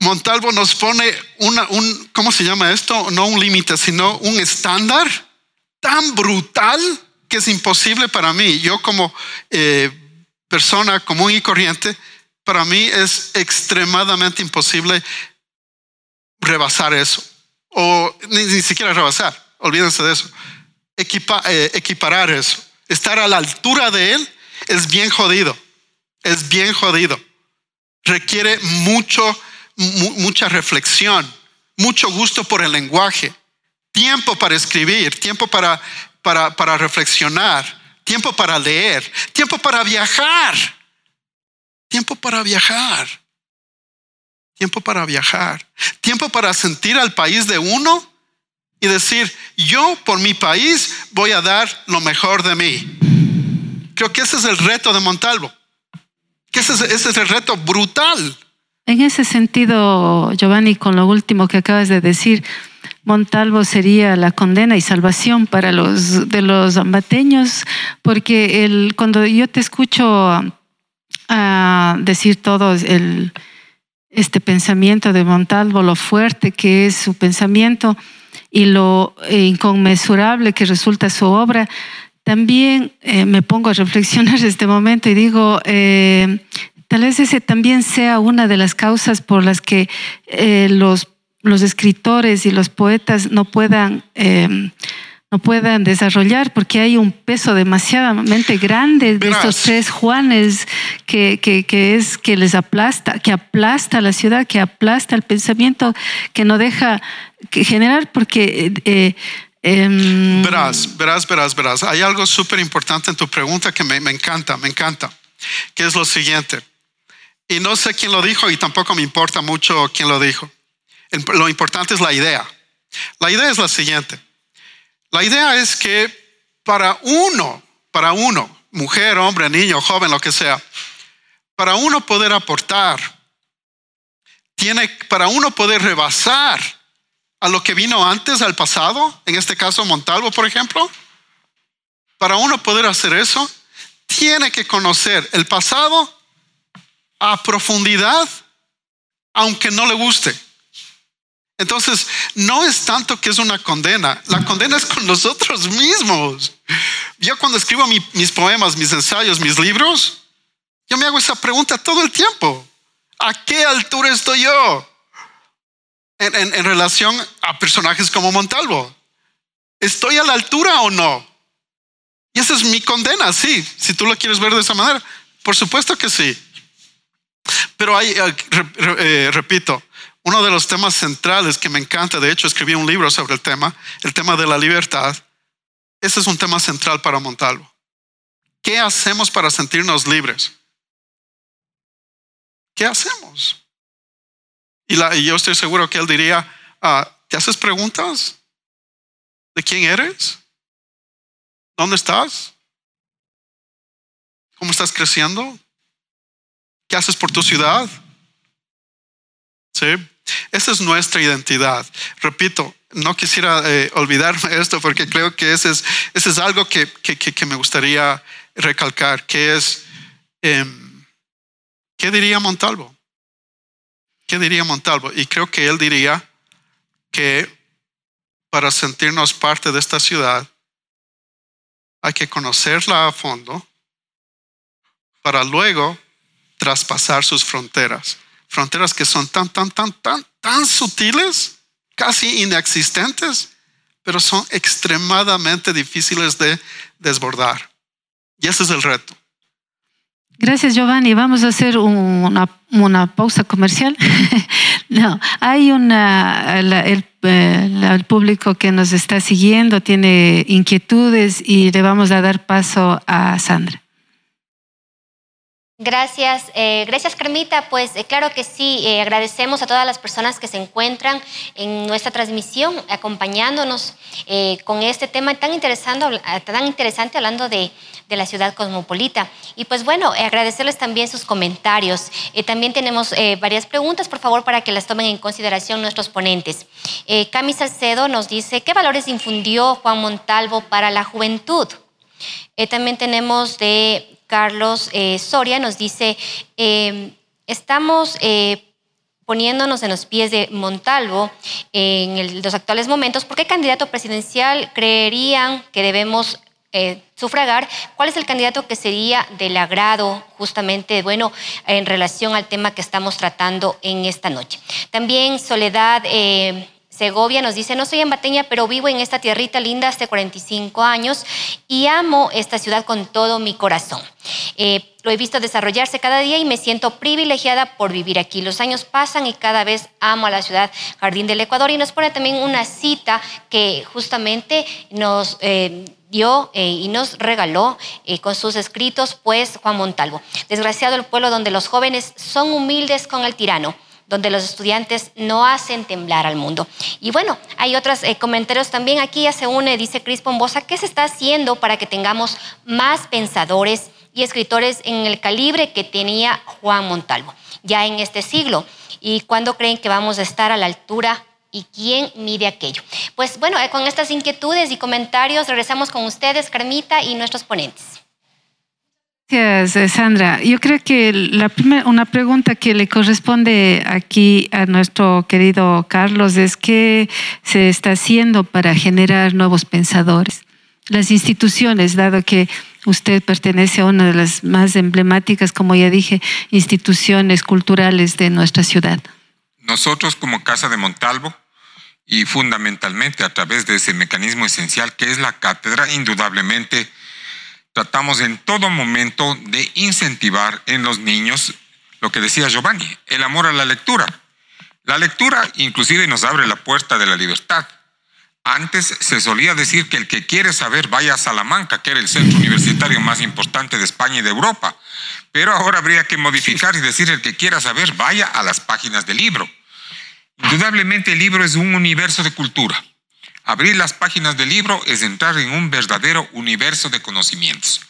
S4: Montalvo nos pone una, un, ¿cómo se llama esto? No un límite, sino un estándar tan brutal que es imposible para mí. Yo como eh, persona común y corriente, para mí es extremadamente imposible rebasar eso. O ni, siquiera rebasar, olvídense de eso. Eh, equiparar eso. Estar a la altura de él es bien jodido es bien jodido. Requiere mucho, mucha reflexión, mucho gusto por el lenguaje, tiempo para escribir, tiempo para, para, para reflexionar, tiempo para leer, tiempo para viajar, tiempo para viajar, tiempo para viajar, tiempo para sentir al país de uno y decir, yo por mi país voy a dar lo mejor de mí. Creo que ese es el reto de Montalvo ese es, el reto brutal.
S2: En ese sentido, Giovanni, con lo último que acabas de decir, Montalvo sería la condena y salvación para los de los ambateños, porque el, cuando yo te escucho a decir todo el, este pensamiento de Montalvo, lo fuerte que es su pensamiento y lo inconmensurable que resulta su obra, también eh, me pongo a reflexionar este momento y digo, eh, tal vez ese también sea una de las causas por las que eh, los escritores y los poetas no puedan no puedan desarrollar porque hay un peso demasiadamente grande de estos tres Juanes que, que, es que les aplasta, que aplasta la ciudad, que aplasta el pensamiento, que no deja que generar porque
S4: Em, verás, verás, verás, verás. Hay algo súper importante en tu pregunta que me, encanta, me encanta, que es lo siguiente. Y no sé quién lo dijo y tampoco me importa mucho quién lo dijo. Lo importante es la idea. La idea es la siguiente. La idea es que para uno, para uno, mujer, hombre, niño, joven, lo que sea, para uno poder aportar, tiene, para uno poder rebasar a lo que vino antes, al pasado, en este caso Montalvo, por ejemplo, para uno poder hacer eso, tiene que conocer el pasado a profundidad, aunque no le guste. Entonces, no es tanto que es una condena, la condena es con nosotros mismos. Yo cuando escribo mis poemas, mis ensayos, mis libros, yo me hago esa pregunta todo el tiempo. ¿A qué altura estoy yo en, en relación a personajes como Montalvo? ¿Estoy a la altura o no? Y esa es mi condena, sí, si tú lo quieres ver de esa manera. Por supuesto que sí. Pero hay, eh, eh, repito, uno de los temas centrales que me encanta, de hecho escribí un libro sobre el tema, el tema de la libertad, ese es un tema central para Montalvo. ¿Qué hacemos para sentirnos libres? ¿Qué hacemos? Y, yo estoy seguro que él diría, ah, ¿te haces preguntas? ¿De quién eres? ¿Dónde estás? ¿Cómo estás creciendo? ¿Qué haces por tu ciudad? ¿Sí? Esa es nuestra identidad. Repito, no quisiera eh, olvidarme esto porque creo que ese es, ese es algo que, que, me gustaría recalcar, que es, em, ¿qué diría Montalvo? ¿Qué diría Montalvo? Y creo que él diría que para sentirnos parte de esta ciudad hay que conocerla a fondo para luego traspasar sus fronteras. Fronteras que son tan, tan, tan, tan, tan sutiles, casi inexistentes, pero son extremadamente difíciles de desbordar. Y ese es el reto.
S2: Gracias, Giovanni. Vamos a hacer una, una pausa comercial. no, hay una, el, el, público que nos está siguiendo tiene inquietudes y le vamos a dar paso a Sandra.
S1: Gracias, eh, gracias Carmita. Pues eh, claro que sí, eh, agradecemos a todas las personas que se encuentran en nuestra transmisión, acompañándonos con este tema tan interesante, tan interesante hablando de, de, la ciudad cosmopolita. Y pues bueno, agradecerles también sus comentarios. también tenemos varias preguntas, por favor, para que las tomen en consideración nuestros ponentes. Cami Salcedo nos dice, ¿qué valores infundió Juan Montalvo para la juventud? también tenemos de Carlos eh, Soria nos dice, em, estamos eh, poniéndonos en los pies de Montalvo en los actuales momentos, ¿por qué candidato presidencial creerían que debemos eh, sufragar, cuál es el candidato que sería del agrado justamente, bueno, en relación al tema que estamos tratando en esta noche. También Soledad Segovia nos dice, no soy ambateña, pero vivo en esta tierrita linda hace 45 años y amo esta ciudad con todo mi corazón. Eh, lo he visto desarrollarse cada día y me siento privilegiada por vivir aquí. Los años pasan y cada vez amo a la ciudad Jardín del Ecuador y nos pone también una cita que justamente nos... Eh, dio eh, y nos regaló con sus escritos, pues Juan Montalvo. Desgraciado el pueblo donde los jóvenes son humildes con el tirano donde los estudiantes no hacen temblar al mundo. Y bueno, hay otros eh, comentarios también. Aquí ya se une, dice Cris Pombosa, ¿qué se está haciendo para que tengamos más pensadores y escritores en el calibre que tenía Juan Montalvo ya en este siglo? ¿Y cuándo creen que vamos a estar a la altura y quién mide aquello. Pues bueno, eh, con estas inquietudes y comentarios regresamos con ustedes, Carmita, y nuestros ponentes.
S2: Gracias, eh, Sandra. Yo creo que la primera, una pregunta que le corresponde aquí a nuestro querido Carlos es qué se está haciendo para generar nuevos pensadores. Las instituciones, dado que usted pertenece a una de las más emblemáticas, como ya dije, instituciones culturales de nuestra ciudad.
S3: Nosotros como Casa de Montalvo y fundamentalmente a través de ese mecanismo esencial que es la cátedra, indudablemente tratamos en todo momento de incentivar en los niños lo que decía Giovanni, el amor a la lectura. La lectura inclusive nos abre la puerta de la libertad. Antes se solía decir que el que quiere saber vaya a Salamanca, que era el centro universitario más importante de España y de Europa. Pero ahora habría que modificar y decir el que quiera saber vaya a las páginas del libro. Indudablemente el libro es un universo de cultura. Abrir las páginas del libro es entrar en un verdadero universo de conocimientos.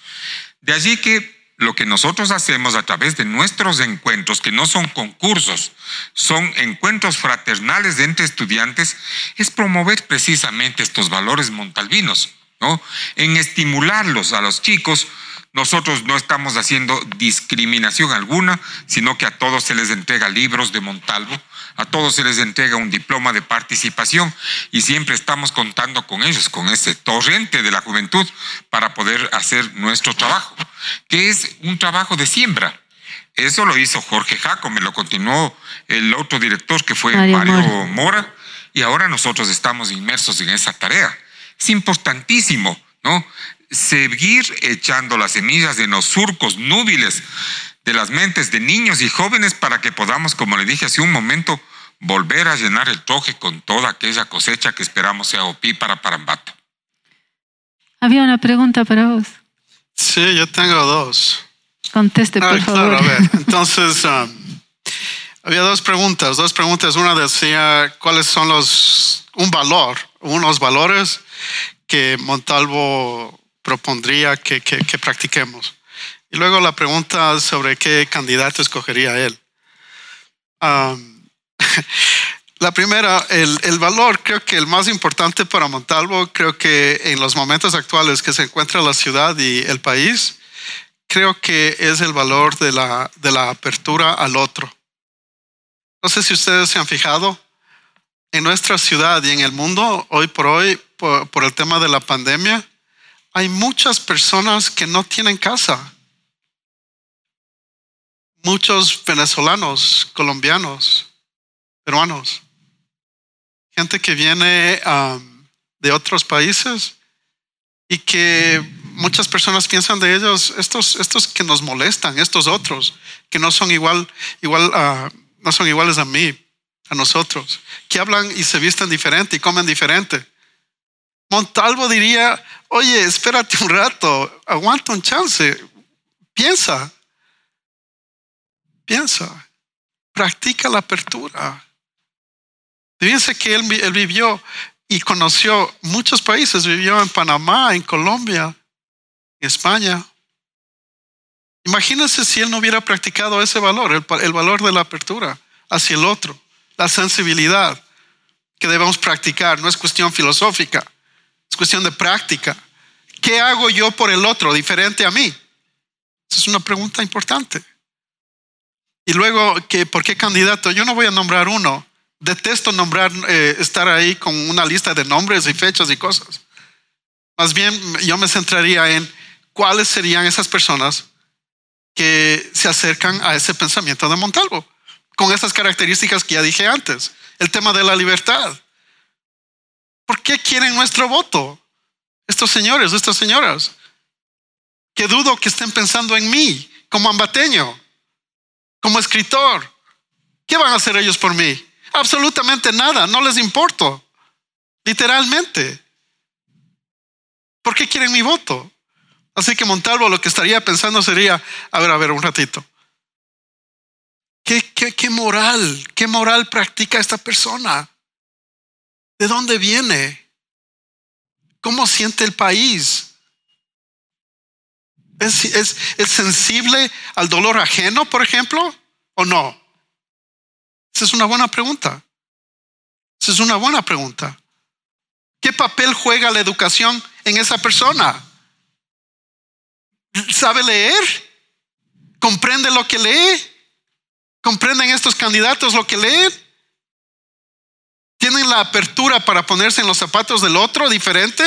S3: De allí que lo que nosotros hacemos a través de nuestros encuentros, que no son concursos, son encuentros fraternales entre estudiantes, es promover precisamente estos valores montalvinos, ¿no? En estimularlos a los chicos nosotros no estamos haciendo discriminación alguna, sino que a todos se les entrega libros de Montalvo, a todos se les entrega un diploma de participación y siempre estamos contando con ellos, con ese torrente de la juventud para poder hacer nuestro trabajo, que es un trabajo de siembra. Eso lo hizo Jorge Jaco, me lo continuó el otro director que fue Mario, Mora, y ahora nosotros estamos inmersos en esa tarea. Es importantísimo, ¿no? seguir echando las semillas en los surcos núbiles de las mentes de niños y jóvenes para que podamos, como le dije hace un momento, volver a llenar el troje con toda aquella cosecha que esperamos sea OPI para Parambato.
S2: Había una pregunta para vos.
S4: Sí, yo tengo dos.
S2: Conteste, por favor.
S4: a ver. Entonces, um, había dos preguntas. Dos preguntas. Una decía cuáles son los, un valor, unos valores que Montalvo propondría que, practiquemos. Y luego la pregunta sobre qué candidato escogería él. la primera, el, valor, creo que el más importante para Montalvo, creo que en los momentos actuales que se encuentra la ciudad y el país, creo que es el valor de la, de la apertura al otro. No sé si ustedes se han fijado, en nuestra ciudad y en el mundo, hoy por hoy, por el tema de la pandemia, hay muchas personas que no tienen casa. Muchos venezolanos, colombianos, peruanos, gente que viene um, de otros países y que muchas personas piensan de ellos, estos, estos que nos molestan, estos otros, que no son igual, igual, uh, no son iguales a mí, a nosotros, que hablan y se visten diferente y comen diferente. Montalvo diría, oye, espérate un rato, aguanta un chance, piensa, piensa, practica la apertura. Fíjense que él, vivió y conoció muchos países, vivió en Panamá, en Colombia, en España. Imagínense si él no hubiera practicado ese valor, el, valor de la apertura hacia el otro, la sensibilidad que debemos practicar. No es cuestión filosófica, es cuestión de práctica. ¿Qué hago yo por el otro diferente a mí? Esa es una pregunta importante. Y luego, ¿por qué candidato? Yo no voy a nombrar uno. Detesto nombrar, eh, estar ahí con una lista de nombres y fechas y cosas. Más bien, yo me centraría en cuáles serían esas personas que se acercan a ese pensamiento de Montalvo, con esas características que ya dije antes. El tema de la libertad, ¿Por qué quieren nuestro voto? Estos señores, estas señoras, que dudo que estén pensando en mí como ambateño, como escritor. ¿Qué van a hacer ellos por mí? Absolutamente nada, no les importo, literalmente. ¿Por qué quieren mi voto? Así que Montalvo lo que estaría pensando sería, a ver, a ver, un ratito. ¿Qué, qué, qué moral, qué moral practica esta persona? ¿De dónde viene? ¿Cómo siente el país? ¿Es, es, sensible al dolor ajeno, por ejemplo? ¿O no? Esa es una buena pregunta. Esa es una buena pregunta. ¿Qué papel juega la educación en esa persona? ¿Sabe leer? ¿Comprende lo que lee? ¿Comprenden estos candidatos lo que leen? tienen la apertura para ponerse en los zapatos del otro diferente,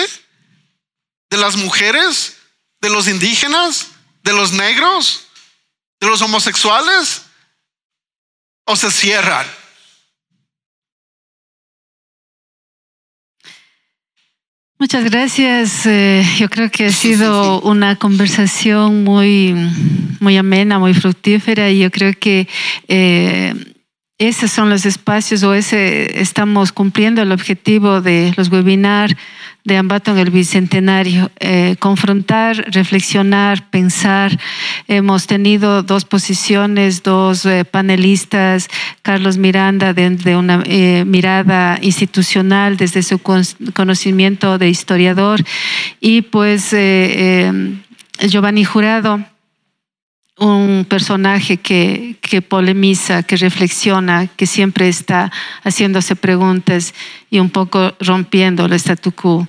S4: de las mujeres, de los indígenas, de los negros, de los homosexuales, o se cierran.
S2: Muchas gracias. Eh, yo creo que ha sido una conversación muy, muy amena, muy fructífera y yo creo que eh, esos son los espacios o ese estamos cumpliendo el objetivo de los webinars de Ambato en el Bicentenario. Eh, confrontar, reflexionar, pensar. Hemos tenido dos posiciones, dos eh, panelistas, Carlos Miranda desde una eh, mirada institucional, desde su conocimiento de historiador, y pues Giovanni Jurado un personaje que, que, polemiza, que reflexiona, que siempre está haciéndose preguntas y un poco rompiendo el statu quo.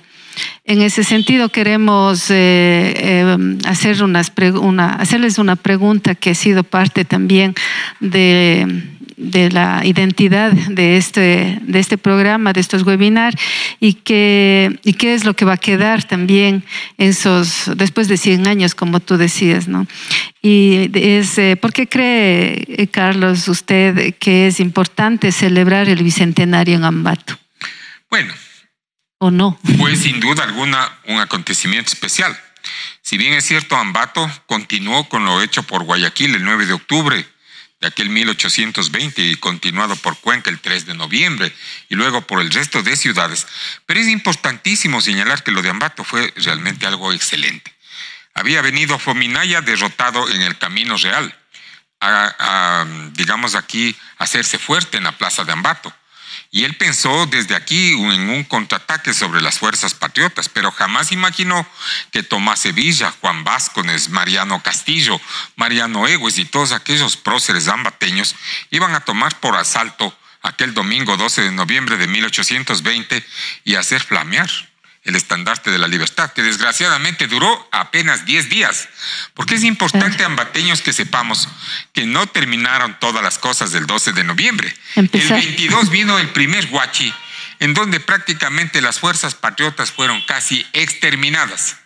S2: En ese sentido, queremos eh, eh, hacer una, hacerles una pregunta que ha sido parte también de la identidad de este, de este programa, de estos webinars, y, y qué es lo que va a quedar también esos, después de 100 años, como tú decías. ¿no? Y es, eh, ¿por qué cree, eh, Carlos, usted que es importante celebrar el Bicentenario en Ambato?
S3: Bueno.
S2: ¿O no?
S3: Pues sin duda alguna un acontecimiento especial. Si bien es cierto, Ambato continuó con lo hecho por Guayaquil el 9 de octubre de aquel 1820 y continuado por Cuenca el 3 de noviembre y luego por el resto de ciudades. Pero es importantísimo señalar que lo de Ambato fue realmente algo excelente. Había venido Fominaya derrotado en el camino real, a, digamos aquí, hacerse fuerte en la plaza de Ambato. Y él pensó desde aquí en un contraataque sobre las fuerzas patriotas, pero jamás imaginó que Tomás Sevilla, Juan Vázquez, Mariano Castillo, Mariano Egues y todos aquellos próceres ambateños iban a tomar por asalto aquel domingo 12 de noviembre de 1820 y hacer flamear el estandarte de la libertad, que desgraciadamente duró apenas 10 días, porque es importante, ambateños, que sepamos que no terminaron todas las cosas del 12 de noviembre. El 22 vino el primer guachi, en donde prácticamente las fuerzas patriotas fueron casi exterminadas.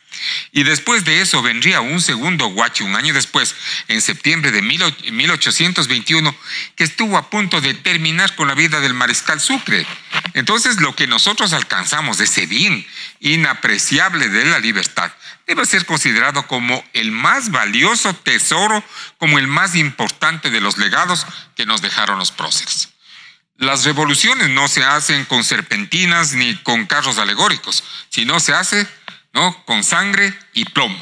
S3: Y después de eso vendría un segundo guachi un año después, en septiembre de 1821, que estuvo a punto de terminar con la vida del mariscal Sucre. Entonces lo que nosotros alcanzamos de ese bien inapreciable de la libertad debe ser considerado como el más valioso tesoro, como el más importante de los legados que nos dejaron los próceres. Las revoluciones no se hacen con serpentinas ni con carros alegóricos, sino se hace ¿no? Con sangre y plomo.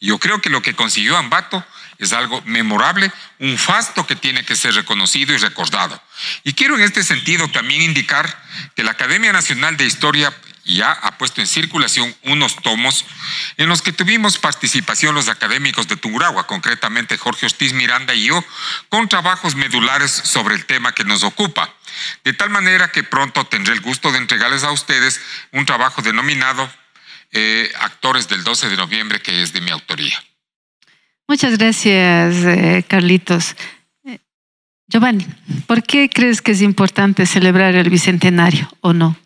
S3: Yo creo que lo que consiguió Ambato es algo memorable, un fasto que tiene que ser reconocido y recordado. Y quiero en este sentido también indicar que la Academia Nacional de Historia ya ha puesto en circulación unos tomos en los que tuvimos participación los académicos de Tunguragua, concretamente Jorge Ortiz Miranda y yo, con trabajos medulares sobre el tema que nos ocupa. De tal manera que pronto tendré el gusto de entregarles a ustedes un trabajo denominado eh, actores del 12 de noviembre, que es de mi autoría.
S2: Muchas gracias, eh, Carlitos. Eh, Giovanni, ¿por qué crees que es importante celebrar el Bicentenario o no?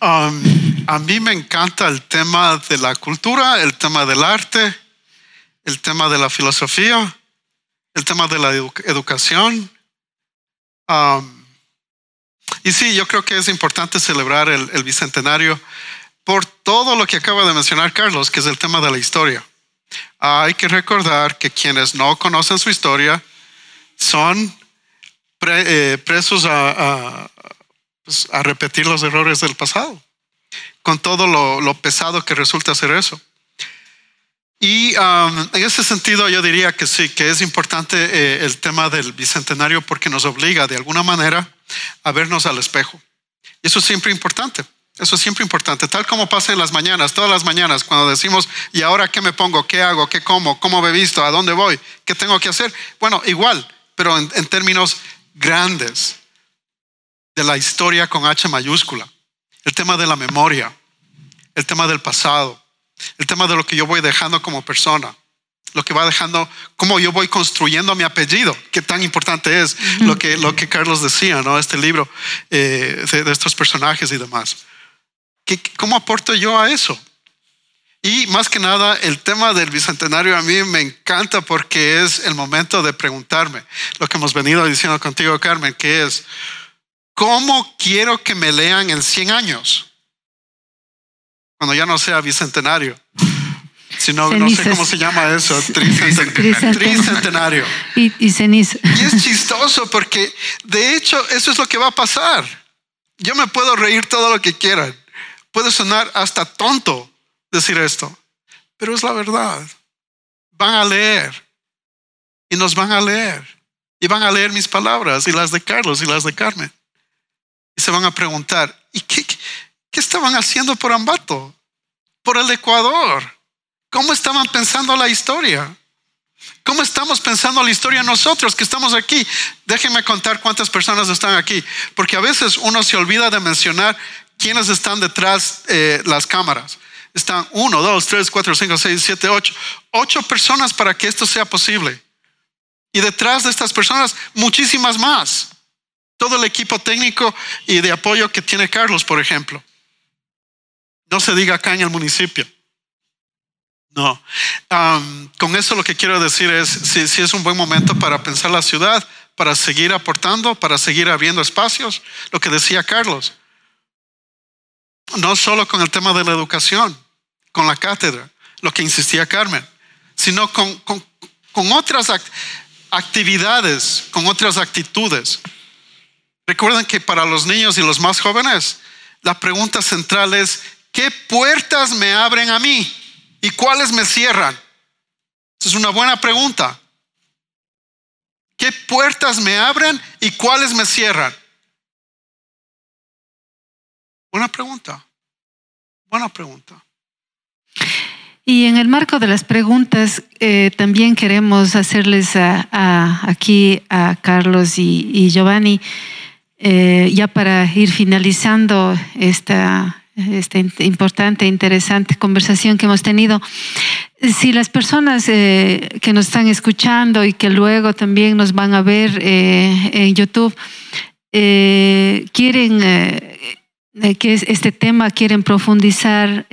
S4: Um, a mí me encanta el tema de la cultura, el tema del arte, el tema de la filosofía, el tema de la educación. Um, y sí, yo creo que es importante celebrar el Bicentenario por todo lo que acaba de mencionar Carlos, que es el tema de la historia. Hay que recordar que quienes no conocen su historia son eh, presos pues, a, repetir los errores del pasado, con todo lo, pesado que resulta ser eso. Y um, en ese sentido yo diría que sí, que es importante eh, el tema del bicentenario porque nos obliga de alguna manera a vernos al espejo. Eso es siempre importante. Eso es siempre importante, tal como pasa en las mañanas, todas las mañanas, cuando decimos, ¿y ahora qué me pongo? ¿Qué hago? ¿Qué como? ¿Cómo me visto? ¿A dónde voy? ¿Qué tengo que hacer? Bueno, igual, pero en, términos grandes de la historia con H mayúscula, el tema de la memoria, el tema del pasado, el tema de lo que yo voy dejando como persona, lo que va dejando, cómo yo voy construyendo mi apellido, qué tan importante es lo que, lo que Carlos decía, ¿no? Este libro eh, de estos personajes y demás. ¿Cómo aporto yo a eso? Y más que nada, el tema del bicentenario a mí me encanta porque es el momento de preguntarme lo que hemos venido diciendo contigo, Carmen, que es, ¿cómo quiero que me lean en 100 años? Cuando ya no sea bicentenario. Si no, no sé cómo se llama eso. Tricenten-
S2: Tricentenario.
S4: Tricentenario.
S2: Y, y ceniza.
S4: Y es chistoso porque de hecho eso es lo que va a pasar. Yo me puedo reír todo lo que quieran. Puede sonar hasta tonto decir esto, pero es la verdad. Van a leer y nos van a leer y van a leer mis palabras y las de Carlos y las de Carmen. Y se van a preguntar, ¿y qué, qué estaban haciendo por Ambato? Por el Ecuador. ¿Cómo estaban pensando la historia? ¿Cómo estamos pensando la historia nosotros que estamos aquí? Déjenme contar cuántas personas están aquí, porque a veces uno se olvida de mencionar quiénes están detrás de las cámaras. Están uno, dos, tres, cuatro, cinco, seis, siete, ocho. Ocho personas para que esto sea posible. Y detrás de estas personas, muchísimas más. Todo el equipo técnico y de apoyo que tiene Carlos, por ejemplo. No se diga acá en el municipio. No. Um, con eso lo que quiero decir es, si, si es un buen momento para pensar la ciudad, para seguir aportando, para seguir abriendo espacios, lo que decía Carlos. No solo con el tema de la educación, con la cátedra, lo que insistía Carmen, sino con, con, con otras act actividades, con otras actitudes. Recuerden que para los niños y los más jóvenes, la pregunta central es, ¿qué puertas me abren a mí? ¿Y cuáles me cierran? Es una buena pregunta. ¿Qué puertas me abren y cuáles me cierran? Buena pregunta. Buena pregunta.
S2: Y en el marco de las preguntas, eh, también queremos hacerles aquí a Carlos y, Giovanni, eh, ya para ir finalizando esta, esta importante, interesante conversación que hemos tenido. Si las personas eh, que nos están escuchando y que luego también nos van a ver en YouTube eh, que este tema quieren profundizar,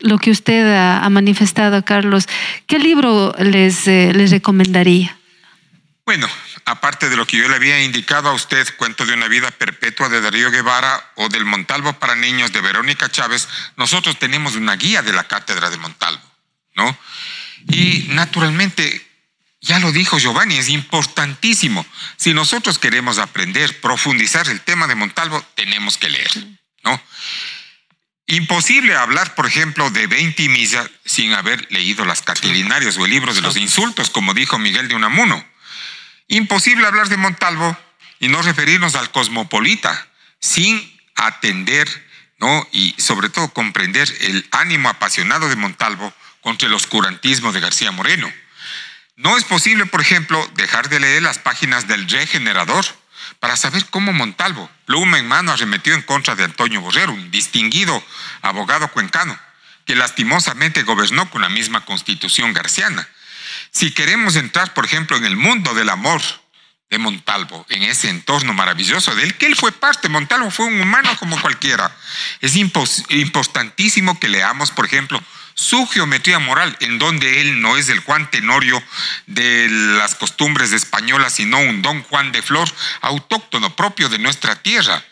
S2: lo que usted ha, ha, manifestado, Carlos, ¿qué libro les, les recomendaría?
S3: Bueno, aparte de lo que yo le había indicado a usted, Cuento de una vida perpetua de Darío Guevara o del Montalvo para niños de Verónica Chávez, nosotros tenemos una guía de la cátedra de Montalvo, ¿no? Y naturalmente, ya lo dijo Giovanni, es importantísimo. Si nosotros queremos aprender, profundizar el tema de Montalvo, tenemos que leer, ¿no? Imposible hablar, por ejemplo, de 20 misa sin haber leído las catilinarias o el libro de los insultos, como dijo Miguel de Unamuno. Imposible hablar de Montalvo y no referirnos al cosmopolita sin atender ¿no? y sobre todo comprender el ánimo apasionado de Montalvo contra el oscurantismo de García Moreno. No es posible, por ejemplo, dejar de leer las páginas del Regenerador para saber cómo Montalvo, pluma en mano, arremetió en contra de Antonio Borrero, un distinguido abogado cuencano, que lastimosamente gobernó con la misma constitución garciana. Si queremos entrar, por ejemplo, en el mundo del amor de Montalvo, en ese entorno maravilloso del que él fue parte, Montalvo fue un humano como cualquiera, es importantísimo que leamos, por ejemplo, su geometría moral, en donde él no es el Juan Tenorio de las costumbres españolas, sino un don Juan de Flor autóctono propio de nuestra tierra.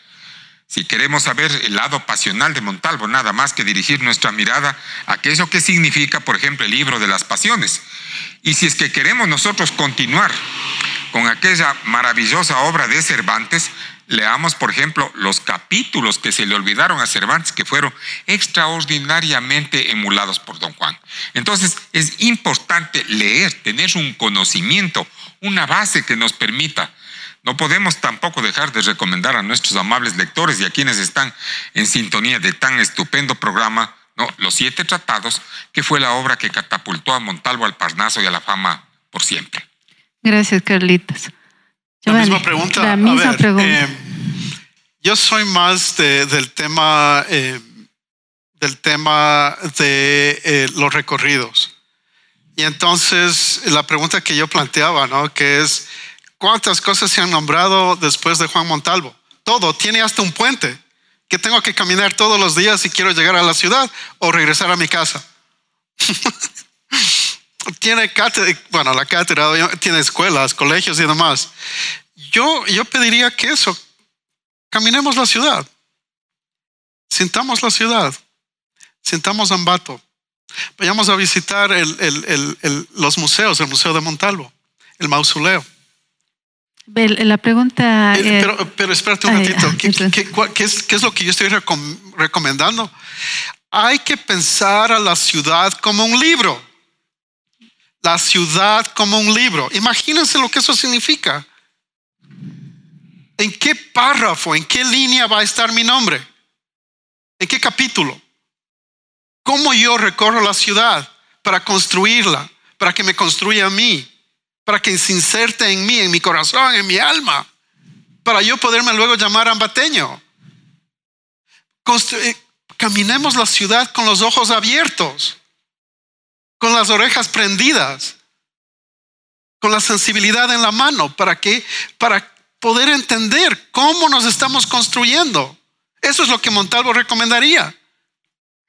S3: Si queremos saber el lado pasional de Montalvo, nada más que dirigir nuestra mirada a aquello que significa, por ejemplo, el libro de las pasiones. Y si es que queremos nosotros continuar con aquella maravillosa obra de Cervantes, leamos, por ejemplo, los capítulos que se le olvidaron a Cervantes, que fueron extraordinariamente emulados por Don Juan. Entonces, es importante leer, tener un conocimiento, una base que nos permita. No podemos tampoco dejar de recomendar a nuestros amables lectores y a quienes están en sintonía de tan estupendo programa. Los Siete Tratados, que fue la obra que catapultó a Montalvo al Parnaso y a la fama por siempre.
S2: Gracias, Carlitos.
S4: La misma pregunta.
S2: La misma
S4: ver,
S2: pregunta.
S4: Eh, yo soy más de, del tema eh, del tema de eh, los recorridos. Y entonces la pregunta que yo planteaba, ¿no? Que es ¿cuántas cosas se han nombrado después de Juan Montalvo? Todo, tiene hasta un puente que tengo que caminar todos los días si quiero llegar a la ciudad o regresar a mi casa. tiene cátedra, bueno, la cátedra tiene escuelas, colegios y demás. Yo, yo pediría que eso, caminemos la ciudad, sintamos la ciudad, sintamos Ambato, Vayamos a visitar los museos, el Museo de Montalvo, el mausoleo.
S2: La pregunta.
S4: pero, pero, espérate un ratito. ¿Qué, es, lo que yo estoy recomendando? Hay que pensar a la ciudad como un libro. La ciudad como un libro. Imagínense lo que eso significa. ¿En qué párrafo, en qué línea va a estar mi nombre? ¿En qué capítulo? ¿Cómo yo recorro la ciudad para construirla, para que me construya a mí? para que se inserte en mí, en mi corazón, en mi alma, para yo poderme luego llamar ambateño. Eh, caminemos la ciudad con los ojos abiertos, con las orejas prendidas, con la sensibilidad en la mano, para que para poder entender cómo nos estamos construyendo. Eso es lo que Montalvo recomendaría.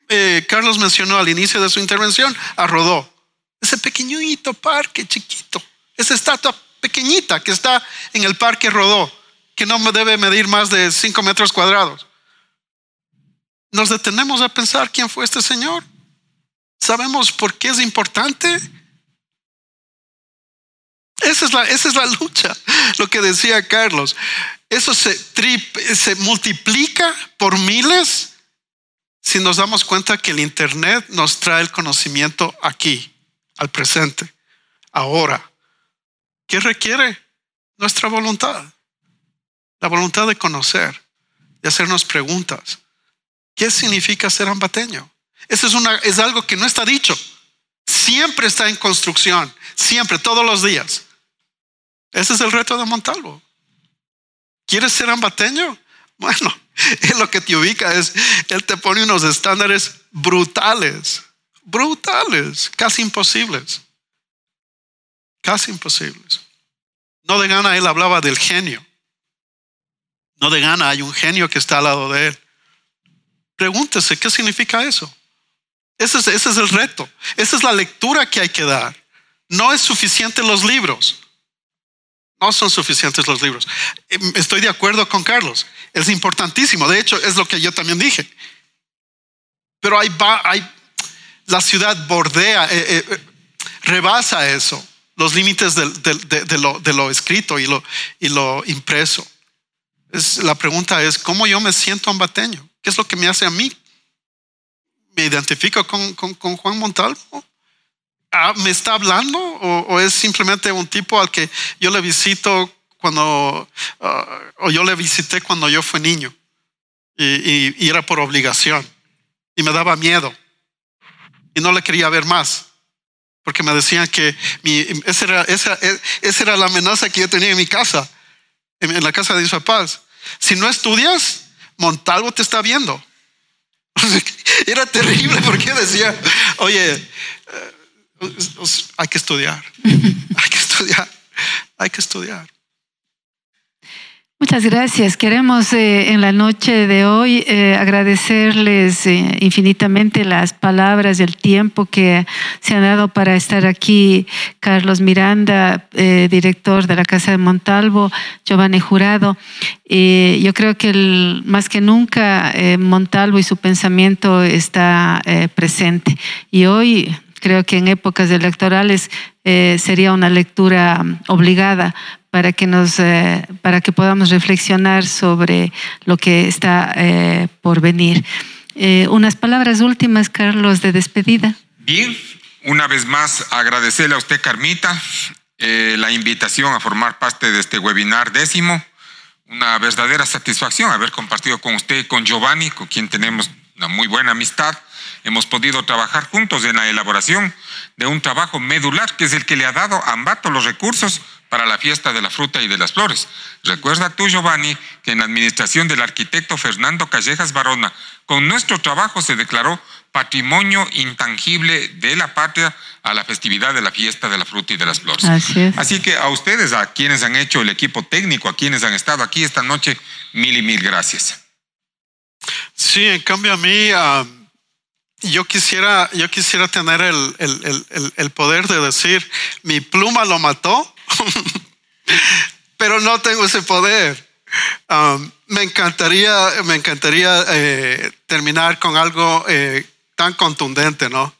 S4: Eh, Carlos mencionó al inicio de su intervención a Rodó, ese pequeñito parque chiquito esa estatua pequeñita que está en el Parque Rodó, que no debe medir más de 5 metros cuadrados. Nos detenemos a pensar quién fue este señor. ¿Sabemos por qué es importante? Esa es la, lucha, lo que decía Carlos. Eso se, se multiplica por miles si nos damos cuenta que el Internet nos trae el conocimiento aquí, al presente, ahora. ¿Qué requiere? Nuestra voluntad. La voluntad de conocer, de hacernos preguntas. ¿Qué significa ser ambateño? Eso es, una, es algo que no está dicho. Siempre está en construcción. Siempre, todos los días. Ese es el reto de Montalvo. ¿Quieres ser ambateño? Bueno, lo que te ubica es, él te pone unos estándares brutales, brutales, casi imposibles casi imposibles. No de gana él hablaba del genio. No de gana hay un genio que está al lado de él. Pregúntese, ¿qué significa eso? Ese es, ese es el reto. Esa es la lectura que hay que dar. No es suficiente los libros. No son suficientes los libros. Em, estoy de acuerdo con Carlos. Es importantísimo. De hecho, es lo que yo también dije. Pero hay, hay la ciudad bordea, eh, eh, rebasa eso los límites de, lo, escrito y lo, impreso. Es, la pregunta es, ¿cómo yo me siento ambateño? ¿Qué es lo que me hace a mí? ¿Me identifico con, Juan Montalvo? Ah, ¿Me está hablando o, es simplemente un tipo al que yo le visito cuando, ah, o yo le visité cuando yo fui niño y, y era por obligación y me daba miedo y no le quería ver más? porque me decían que esa, era, esa, era, la amenaza que yo tenía en mi casa, en, la casa de mis papás. Si no estudias, Montalvo te está viendo. Era terrible porque decía, oye, eh, hay que estudiar, hay que estudiar, hay que estudiar.
S2: Muchas gracias. Queremos eh, en la noche de hoy eh, agradecerles eh, infinitamente las palabras y el tiempo que se han dado para estar aquí. Carlos Miranda, director de la Casa de Montalvo, Giovanni Jurado. yo creo que más que nunca Montalvo y su pensamiento está presente. Y hoy creo que en épocas electorales sería una lectura obligada para que, nos, eh, para que podamos reflexionar sobre lo que está eh, por venir. Eh, unas palabras últimas, Carlos, de despedida.
S3: Bien, una vez más agradecerle a usted, Carmita, la invitación a formar parte de este webinar décimo. Una verdadera satisfacción haber compartido con usted y con Giovanni, con quien tenemos una muy buena amistad. Hemos podido trabajar juntos en la elaboración de un trabajo medular que es el que le ha dado a Ambato los recursos para la fiesta de la fruta y de las flores. Recuerda tú, Giovanni, que en la administración del arquitecto Fernando Callejas Barona, con nuestro trabajo se declaró patrimonio intangible de la patria a la festividad de la fiesta de la fruta y de las flores. Así, que a ustedes, a quienes han hecho el equipo técnico, a quienes han estado aquí esta noche, mil y mil gracias.
S4: Sí, en cambio a mí, yo, quisiera, yo quisiera tener el poder de decir, mi pluma lo mató pero no tengo ese poder. Um, me encantaría, me encantaría eh, terminar con algo eh, tan contundente, ¿no?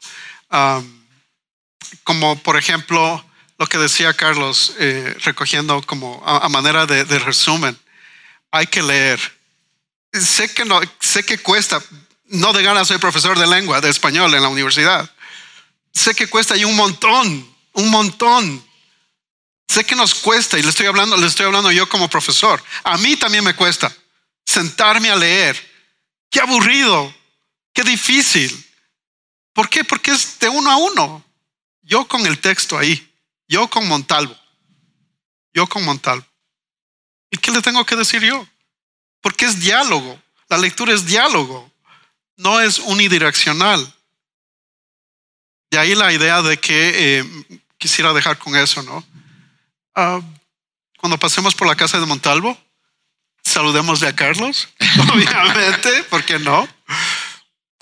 S4: como por ejemplo lo que decía Carlos, eh, recogiendo como a, manera de, resumen, hay que leer. Sé que, no, sé que cuesta, no de ganas soy profesor de lengua, de español en la universidad. Sé que cuesta y un montón, un montón. Sé que nos cuesta y le estoy hablando, le estoy hablando yo como profesor. A mí también me cuesta sentarme a leer. Qué aburrido, qué difícil. ¿Por qué? Porque es de uno a uno. Yo con el texto ahí. Yo con Montalvo. Yo con Montalvo. ¿Y qué le tengo que decir yo? Porque es diálogo. La lectura es diálogo. No es unidireccional. De ahí la idea de que eh, quisiera dejar con eso, ¿no? Ah, cuando pasemos por la casa de Montalvo, saludémosle a Carlos, obviamente, ¿por qué no?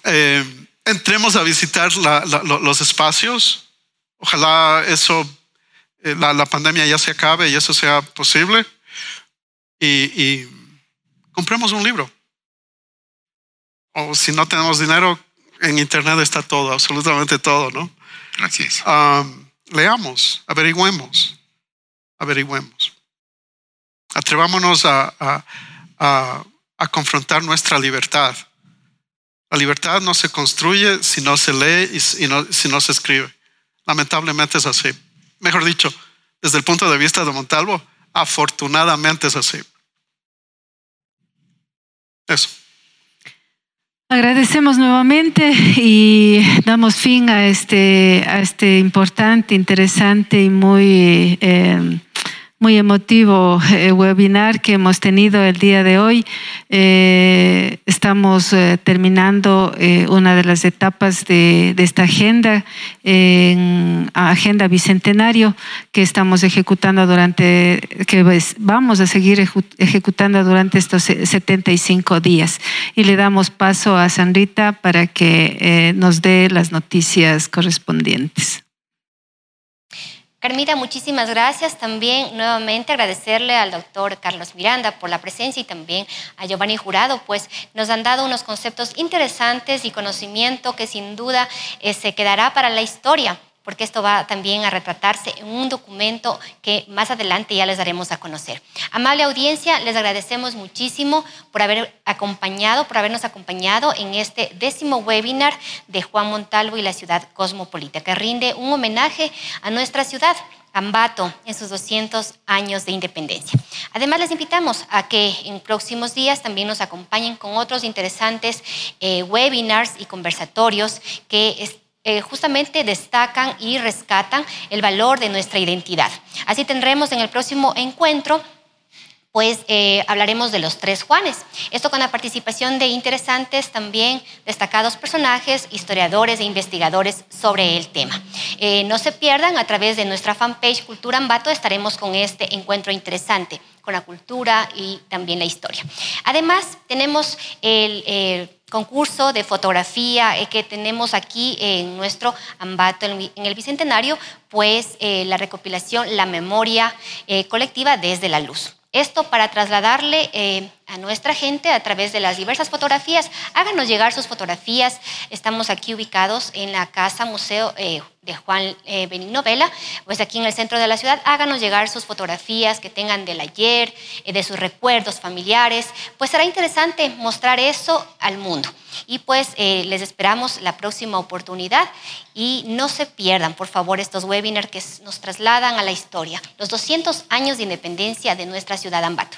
S4: Eh, entremos a visitar los espacios. Ojalá eso eh, la, pandemia ya se acabe y eso sea posible. Y, compremos un libro. O si no tenemos dinero, en Internet está todo, absolutamente todo, ¿no?
S3: Así es.
S4: leamos, averigüemos, averigüemos. Atrevámonos a, a, confrontar nuestra libertad. La libertad no se construye si no se lee y si no se escribe. Lamentablemente es así mejor dicho, desde el punto de vista de Montalvo, afortunadamente es así. Eso.
S2: Agradecemos nuevamente y damos fin a este, a este importante, interesante y muy eh, muy emotivo eh, webinar que hemos tenido el día de hoy. Eh, estamos eh, terminando una de las etapas de, esta agenda, en Agenda Bicentenario, que estamos ejecutando durante, que vamos a seguir ejecutando durante estos 75 días. Y le damos paso a Sandrita para que nos dé las noticias correspondientes.
S1: Carmita, muchísimas gracias. También nuevamente agradecerle al doctor Carlos Miranda por la presencia y también a Giovanni Jurado, pues nos han dado unos conceptos interesantes y conocimiento que sin duda eh, se quedará para la historia porque esto va también a retratarse en un documento que más adelante ya les daremos a conocer. Amable audiencia, les agradecemos muchísimo por haber acompañado, por habernos acompañado en este décimo webinar de Juan Montalvo y la ciudad cosmopolita, que rinde un homenaje a nuestra ciudad. Ambato en sus 200 años de independencia. Además, les invitamos a que en próximos días también nos acompañen con otros interesantes eh, webinars y conversatorios que eh, justamente destacan y rescatan el valor de nuestra identidad. Así tendremos en el próximo encuentro pues eh, hablaremos de los tres Juanes. Esto con la participación de interesantes también destacados personajes, historiadores e investigadores sobre el tema. Eh, no se pierdan, a través de nuestra fanpage Cultura Ambato estaremos con este encuentro interesante con la cultura y también la historia. Además, tenemos el concurso de fotografía eh, que tenemos aquí en nuestro Ambato, en el Bicentenario, pues eh, la recopilación, la memoria eh, colectiva desde la luz. Esto para trasladarle a nuestra gente a través de las diversas fotografías. Háganos llegar sus fotografías. Estamos aquí ubicados en la Casa Museo eh, de Juan eh, Benigno pues aquí en el centro de la ciudad. Háganos llegar sus fotografías que tengan del ayer, eh, de sus recuerdos familiares. Pues será interesante mostrar eso al mundo. Y pues les esperamos la próxima oportunidad y no se pierdan, por favor, estos webinars que nos trasladan a la historia, los 200 años de independencia de nuestra ciudad Ambato.